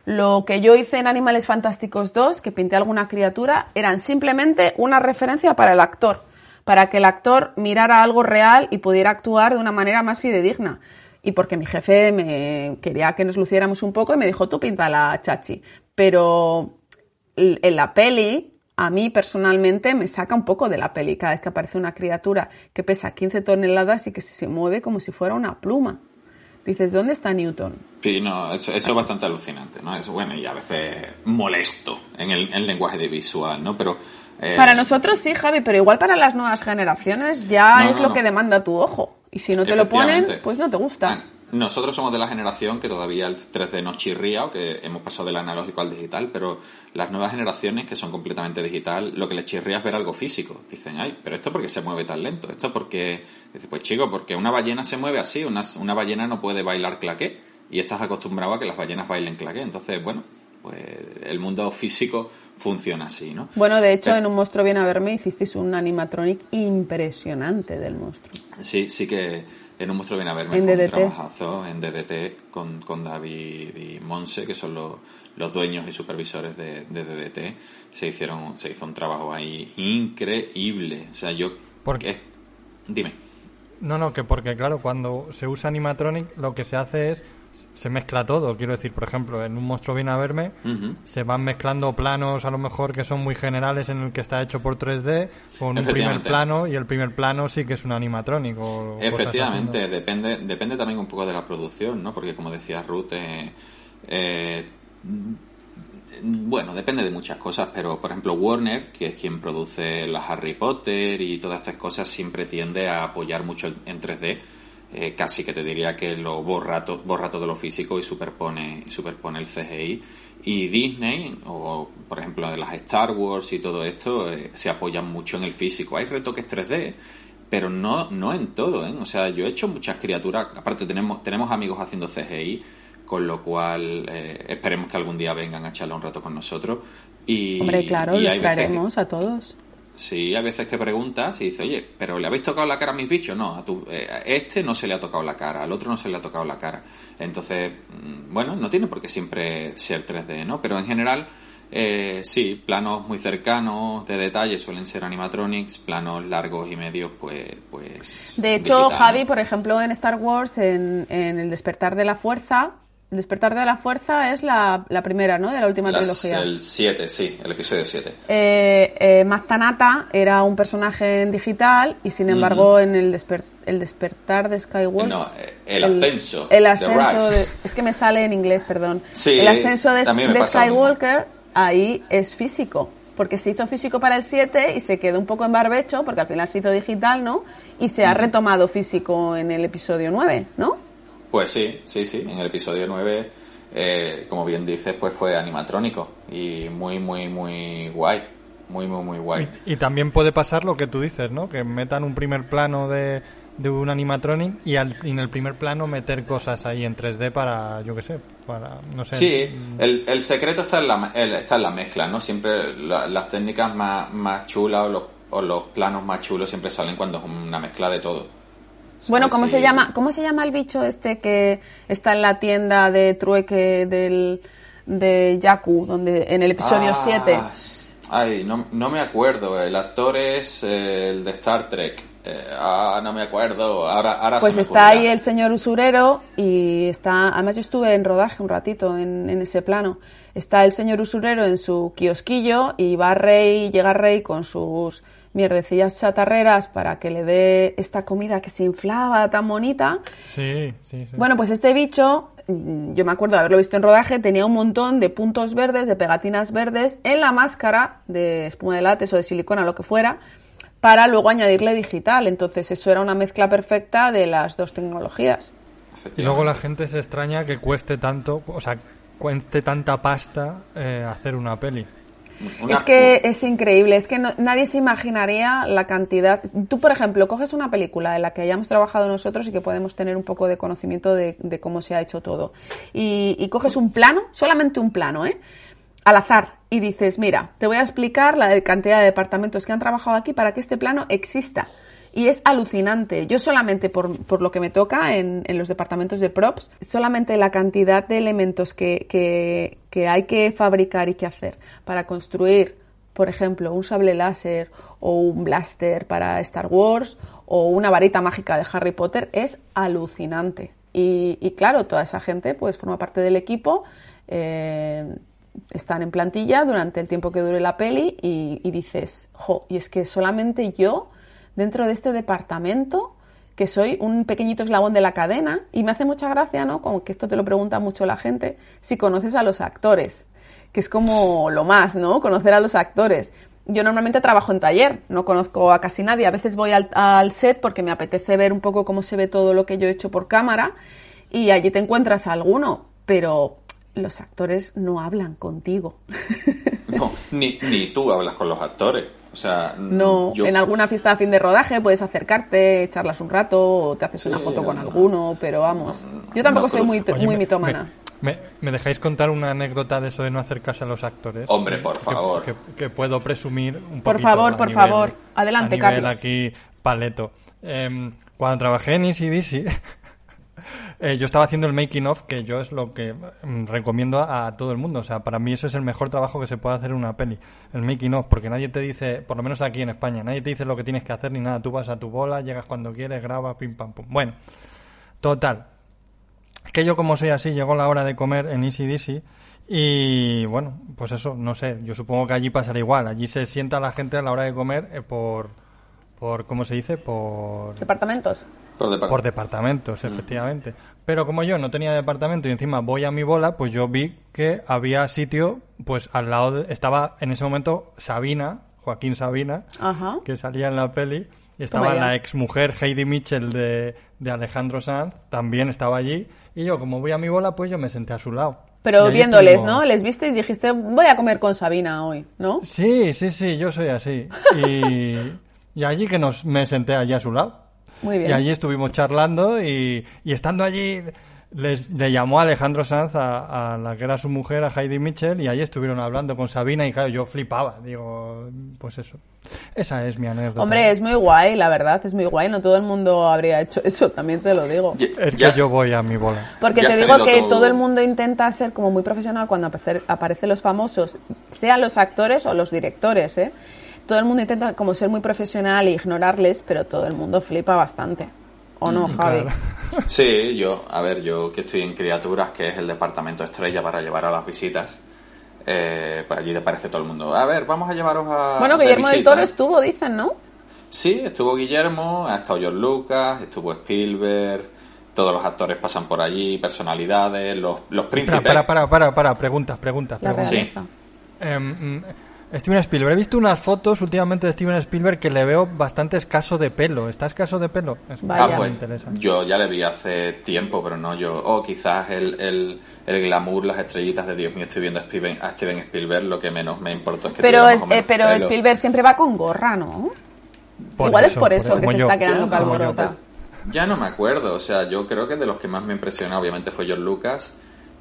Lo que yo hice en Animales Fantásticos 2, que pinté alguna criatura, eran simplemente una referencia para el actor, para que el actor mirara algo real y pudiera actuar de una manera más fidedigna. Y porque mi jefe me quería que nos luciéramos un poco y me dijo, tú pinta la chachi. Pero en la peli, a mí personalmente me saca un poco de la peli cada vez que aparece una criatura que pesa 15 toneladas y que se mueve como si fuera una pluma. Dices, ¿dónde está Newton? Sí, no, eso, es bastante alucinante, ¿no? Es bueno y a veces molesto en el lenguaje de visual, ¿no? Pero... eh, Para nosotros sí, Javi, pero igual para las nuevas generaciones ya No, es no, lo no. que demanda tu ojo. Y si no te lo ponen, pues no te gusta. Nosotros somos de la generación que todavía el 3D nos chirría, o que hemos pasado del analógico al digital, pero las nuevas generaciones que son completamente digital, lo que les chirría es ver algo físico. Dicen, ay, pero esto porque se mueve tan lento, esto porque... Dice, pues chico, porque una ballena se mueve así, una, una ballena no puede bailar claqué, y estás acostumbrado a que las ballenas bailen claqué. Entonces, bueno, pues el mundo físico funciona así, ¿no? Bueno, de hecho, Pero- en Un monstruo viene a verme hicisteis un animatronic impresionante del monstruo. Sí, sí que en un monstruo viene a verme En fue un trabajazo en DDT con, con David y Monse, que son los, los dueños y supervisores de, de DDT. Se hicieron, se hizo un trabajo ahí increíble. O sea, yo Porque- eh, dime. No, no, que porque claro, cuando se usa animatronic lo que se hace es se mezcla todo. Quiero decir, por ejemplo, en un monstruo viene a verme, se van mezclando planos a lo mejor que son muy generales en el que está hecho por 3D con un primer plano y el primer plano sí que es un animatronic o cosas así, Efectivamente, depende, depende también un poco de la producción, ¿no? Porque como decía Ruth, eh, eh, bueno, depende de muchas cosas, pero por ejemplo Warner, que es quien produce las Harry Potter y todas estas cosas, siempre tiende a apoyar mucho en 3D. Eh, casi que te diría que lo borra, to- borra todo lo físico y superpone, superpone el CGI. Y Disney, o por ejemplo de las Star Wars y todo esto, eh, se apoyan mucho en el físico. Hay retoques 3D, pero no, no en todo, ¿eh? O sea, yo he hecho muchas criaturas, aparte tenemos, tenemos amigos haciendo CGI, con lo cual eh, esperemos que algún día vengan a echarle un rato con nosotros. Y, Hombre, claro, y los que- a todos. Sí, hay veces que preguntas y dices, oye, ¿pero le habéis tocado la cara a mis bichos? No, a, tu, eh, a este no se le ha tocado la cara, al otro no se le ha tocado la cara. Entonces, mm, bueno, no tiene por qué siempre ser 3D, ¿no? Pero en general, eh, sí, planos muy cercanos de detalle suelen ser animatronics, planos largos y medios, pues... pues De hecho, digital, Javi, ¿no? por ejemplo, en Star Wars, en, en El despertar de la fuerza, El despertar de la fuerza es la, la primera, ¿no? De la última Las- trilogía. el 7, sí, el episodio 7. Eh, eh, era un personaje en digital y sin embargo en el, desper- el despertar de Skywalker... No, eh, el ascenso, El ascenso de- es que me sale en inglés, perdón. Sí, el ascenso de, de. Skywalker ahí es físico. Porque se hizo físico para el 7 y se quedó un poco en barbecho porque al final se hizo digital, ¿no? Y se ha retomado físico en el episodio 9, ¿no? Pues sí, sí, sí. En el episodio 9, eh, como bien dices, pues fue animatrónico. Y muy, muy, muy guay. Muy, muy, muy guay. Y también puede pasar lo que tú dices, ¿no? Que metan un primer plano de, de un animatronic y, al- y en el primer plano meter cosas ahí en 3D para, yo qué sé, para, no sé. Sí, el, el secreto está en, la, el- está en la mezcla, ¿no? Siempre la- las técnicas más, más chulas o los, o los planos más chulos siempre salen cuando es una mezcla de todo. Bueno, ¿cómo Sí. se llama? ¿Cómo se llama el bicho este que está en la tienda de trueque del de Yaku, donde en el episodio Ah, 7? Ay, no, no me acuerdo. El actor es eh, el de Star Trek. Eh, ah, no me acuerdo. Ahora, ahora Pues se me está ahí el señor usurero y está, además yo estuve en rodaje un ratito en, en ese plano. Está el señor usurero en su kiosquillo y va Rey, llega Rey con sus mierdecillas chatarreras para que le dé esta comida que se inflaba tan bonita. Sí, sí, sí. Bueno, pues este bicho, mm, yo me acuerdo de haberlo visto en rodaje, tenía un montón de puntos verdes, de pegatinas verdes en la máscara de espuma de látex o de silicona, lo que fuera, para luego añadirle digital. Entonces eso era una mezcla perfecta de las dos tecnologías. Y luego la gente se extraña que cueste tanto, o sea, cueste tanta pasta eh, hacer una peli. Una- Es que es increíble, es que no- nadie se imaginaría la cantidad. Tú, por ejemplo, coges una película en la que hayamos trabajado nosotros y que podemos tener un poco de conocimiento de, de cómo se ha hecho todo. Y, y coges un plano, solamente un plano, ¿eh? Al azar, y dices, mira, te voy a explicar la cantidad de departamentos que han trabajado aquí para que este plano exista. Y es alucinante. Yo solamente por, por lo que me toca en, en los departamentos de props, solamente la cantidad de elementos que, que, hay que fabricar y que hacer para construir, por ejemplo, un sable láser o un blaster para Star Wars o una varita mágica de Harry Potter es alucinante. Y, claro, toda esa gente pues forma parte del equipo. eh, están en plantilla durante el tiempo que dure la peli y dices, jo, y es que solamente yo dentro de este departamento, que soy un pequeñito eslabón de la cadena, y me hace mucha gracia, ¿no? Como que esto te lo pregunta mucho la gente, si conoces a los actores, que es como lo más, ¿no? Conocer a los actores. Yo normalmente trabajo en taller, no conozco a casi nadie, a veces voy al, set porque me apetece ver un poco cómo se ve todo lo que yo he hecho por cámara y allí te encuentras a alguno, pero los actores no hablan contigo. No, ni, ni tú hablas con los actores. O sea, No, yo- en alguna fiesta de fin de rodaje puedes acercarte, charlas un rato o te haces Sí, una foto con no. alguno, pero vamos, yo tampoco no soy muy. Oye, muy me- mitómana. me- ¿Me, me dejáis contar una anécdota de eso de no hacer caso a los actores? Hombre, por Que- favor. Que, que puedo presumir un Por favor, a por nivel- favor. Adelante, a nivel Carlos. aquí, paleto. Em, cuando trabajé en Easy Dizzy, eh, yo estaba haciendo el making of, que yo es lo que mm, recomiendo a, todo el mundo. O sea, para mí eso es el mejor trabajo que se puede hacer en una peli. El making of, porque nadie te dice, por lo menos aquí en España, nadie te dice lo que tienes que hacer ni nada. Tú vas a tu bola, llegas cuando quieres, grabas, pim pam pum. Bueno, total. Que yo como soy así, llegó la hora de comer en Easy Dizzy y bueno, pues eso, no sé, yo supongo que allí pasará igual. Allí se sienta la gente a la hora de comer eh, por, por, ¿cómo se dice? Por, ¿Departamentos? Por depart- por departamentos, efectivamente. Pero como yo no tenía departamento y encima voy a mi bola, pues yo vi que había sitio, pues al lado de, estaba en ese momento Sabina, Joaquín Sabina, Ajá. que salía en la peli, y estaba Toma la exmujer Heidi Mitchell de, de Alejandro Sanz, también estaba allí, y yo como voy a mi bola, pues yo me senté a su lado. Pero viéndoles, ¿no? Les viste y dijiste, voy a comer con Sabina hoy, ¿no? Sí, sí, sí, yo soy así. Y, y allí que nos, me senté allí a su lado. Muy bien. Y allí estuvimos charlando y, y estando allí les, le llamó Alejandro Sanz a, a la que era su mujer, a Heidi Mitchell, y allí estuvieron hablando con Sabina y claro, yo flipaba. Digo, pues eso. Esa es mi anécdota. Hombre, es muy guay, la verdad, es muy guay. No todo el mundo habría hecho eso, también te lo digo. Ya- Es ya- que yo voy a mi bola. Porque Ya te digo que todo- todo el mundo intenta ser como muy profesional cuando aparece- aparecen los famosos, sean los actores o los directores, ¿eh? Todo el mundo intenta como ser muy profesional e ignorarles, pero todo el mundo flipa bastante. ¿O no, Javi? Claro. [laughs] Sí, yo, a ver, yo que estoy en Criaturas, que es el departamento estrella para llevar a las visitas, eh, pues allí te parece todo el mundo. A ver, vamos a llevaros a. Bueno, Guillermo del visita". Toro estuvo, dicen, ¿no? Sí, estuvo Guillermo, ha estado George Lucas, estuvo Spielberg, todos los actores pasan por allí, personalidades, los, los príncipes. Para, para, para, para, preguntas, preguntas, La preguntas. Sí. Steven Spielberg, he visto unas fotos últimamente de Steven Spielberg que le veo bastante escaso de pelo. ¿Está escaso de pelo? Es Vaya. Ah, me pues, interesa. yo ya le vi hace tiempo, pero no yo. O quizás el, el, el glamour, las estrellitas de Dios mío, estoy viendo a Steven, a Steven Spielberg, lo que menos me importó es que Pero, es, eh, pero pelo. Spielberg siempre va con gorra, ¿no? Por Igual es por eso que se yo. está quedando calvorota. Ya no me acuerdo, o sea, yo creo que de los que más me impresionó, obviamente, fue George Lucas.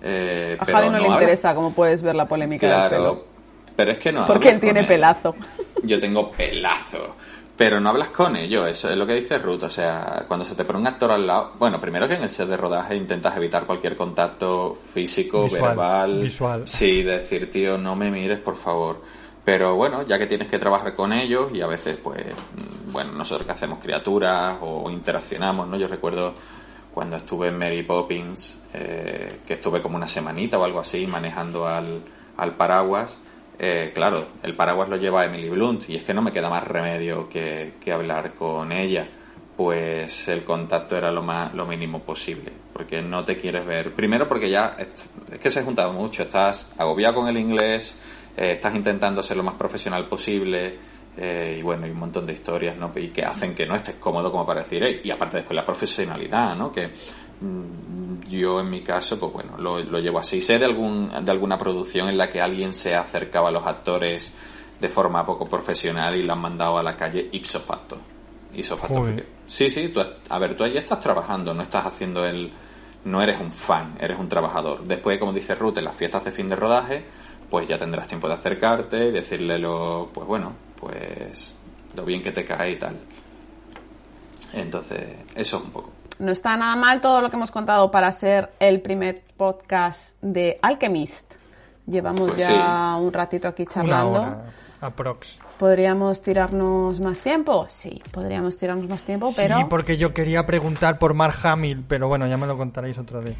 Eh, A pero Javi no, le interesa, como puedes ver la polémica del pelo. Pero es que no. Porque él tiene pelazo. Yo tengo pelazo. Pero no hablas con ellos, eso es lo que dice Ruth. O sea, cuando se te pone un actor al lado. Bueno, primero que en el set de rodaje intentas evitar cualquier contacto físico, Visual, verbal. visual. Sí, decir, tío, no me mires, por favor. Pero bueno, ya que tienes que trabajar con ellos y a veces, pues, mm, bueno, nosotros que hacemos criaturas o interaccionamos, ¿no? Yo recuerdo cuando estuve en Mary Poppins, eh, que estuve como una semanita o algo así manejando al, al paraguas. Eh, claro, el paraguas lo lleva Emily Blunt y es que no me queda más remedio que, que hablar con ella. Pues el contacto era lo más lo mínimo posible, porque no te quieres ver. Primero porque ya es, es que se ha juntado mucho, estás agobiado con el inglés, eh, estás intentando ser lo más profesional posible, eh, y bueno, hay un montón de historias, ¿no? Y que hacen que no estés cómodo como para decir, y aparte después la profesionalidad, ¿no? Que yo en mi caso, pues bueno, lo, lo llevo así. Sé de, algún, de alguna producción en la que alguien se acercaba a los actores de forma poco profesional y la han mandado a la calle ipso facto. Ipso facto porque- sí, sí, tú, a ver, tú allí estás trabajando, no estás haciendo el... No eres un fan, eres un trabajador. Después, como dice Ruth, en las fiestas de fin de rodaje, pues ya tendrás tiempo de acercarte y decirle lo, pues bueno, pues lo bien que te cae y tal. Entonces, eso es un poco. No está nada mal todo lo que hemos contado para ser el primer podcast de Alchemist. Llevamos Pues ya un ratito aquí Una charlando. hora, aprox. ¿Podríamos tirarnos más tiempo? Sí, podríamos tirarnos más tiempo, pero Sí, porque yo quería preguntar por Mark Hamill, pero bueno, ya me lo contaréis otro día.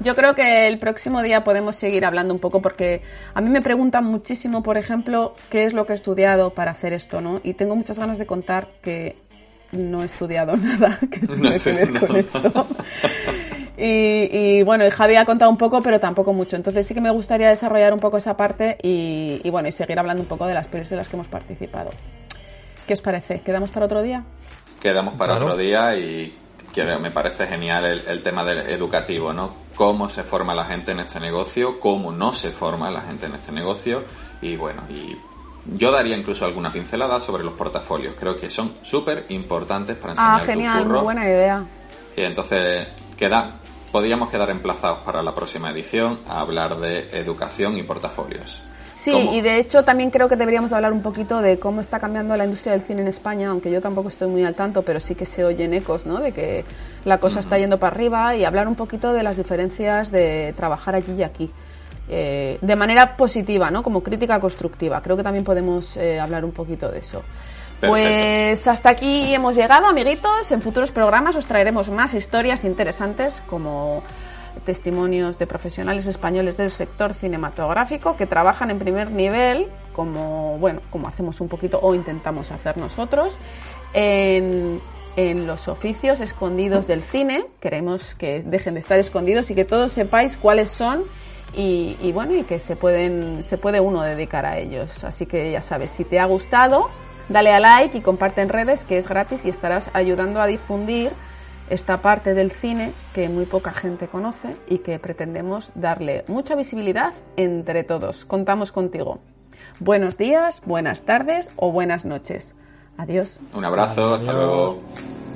yo creo que el próximo día podemos seguir hablando un poco porque a mí me preguntan muchísimo, por ejemplo, qué es lo que he estudiado para hacer esto, ¿no? Y tengo muchas ganas de contar que no he estudiado [laughs] nada que tenga que ver con no. esto. Y, y, bueno, y Javi ha contado un poco, pero tampoco mucho. Entonces sí que me gustaría desarrollar un poco esa parte y, y bueno, y seguir hablando un poco de las pelis en las que hemos participado. ¿Qué os parece? ¿Quedamos para otro día? Quedamos para Claro. otro día y que me parece genial el, el tema del educativo, ¿no? Cómo se forma la gente en este negocio, cómo no se forma la gente en este negocio y bueno, y yo daría incluso alguna pincelada sobre los portafolios. Creo que son súper importantes para enseñar Ah, genial, tu curro. muy buena idea. Y entonces queda, podríamos quedar emplazados para la próxima edición a hablar de educación y portafolios. Sí, ¿Cómo? y de hecho también creo que deberíamos hablar un poquito de cómo está cambiando la industria del cine en España, aunque yo tampoco estoy muy al tanto, pero sí que se oyen ecos, ¿no? De que la cosa está yendo para arriba y hablar un poquito de las diferencias de trabajar allí y aquí. Eh, de manera positiva, ¿no? Como crítica constructiva. Creo que también podemos eh, hablar un poquito de eso. Perfecto. Pues hasta aquí hemos llegado, amiguitos. En futuros programas os traeremos más historias interesantes como testimonios de profesionales españoles del sector cinematográfico que trabajan en primer nivel, como bueno, como hacemos un poquito o intentamos hacer nosotros, en, en los oficios escondidos del cine. Queremos que dejen de estar escondidos y que todos sepáis cuáles son y, y bueno, y que se pueden, se puede uno dedicar a ellos. Así que ya sabes, si te ha gustado, dale a like y comparte en redes, que es gratis y estarás ayudando a difundir esta parte del cine que muy poca gente conoce y que pretendemos darle mucha visibilidad entre todos. Contamos contigo. Buenos días, buenas tardes o buenas noches. Adiós. Un abrazo, hasta Adiós. luego.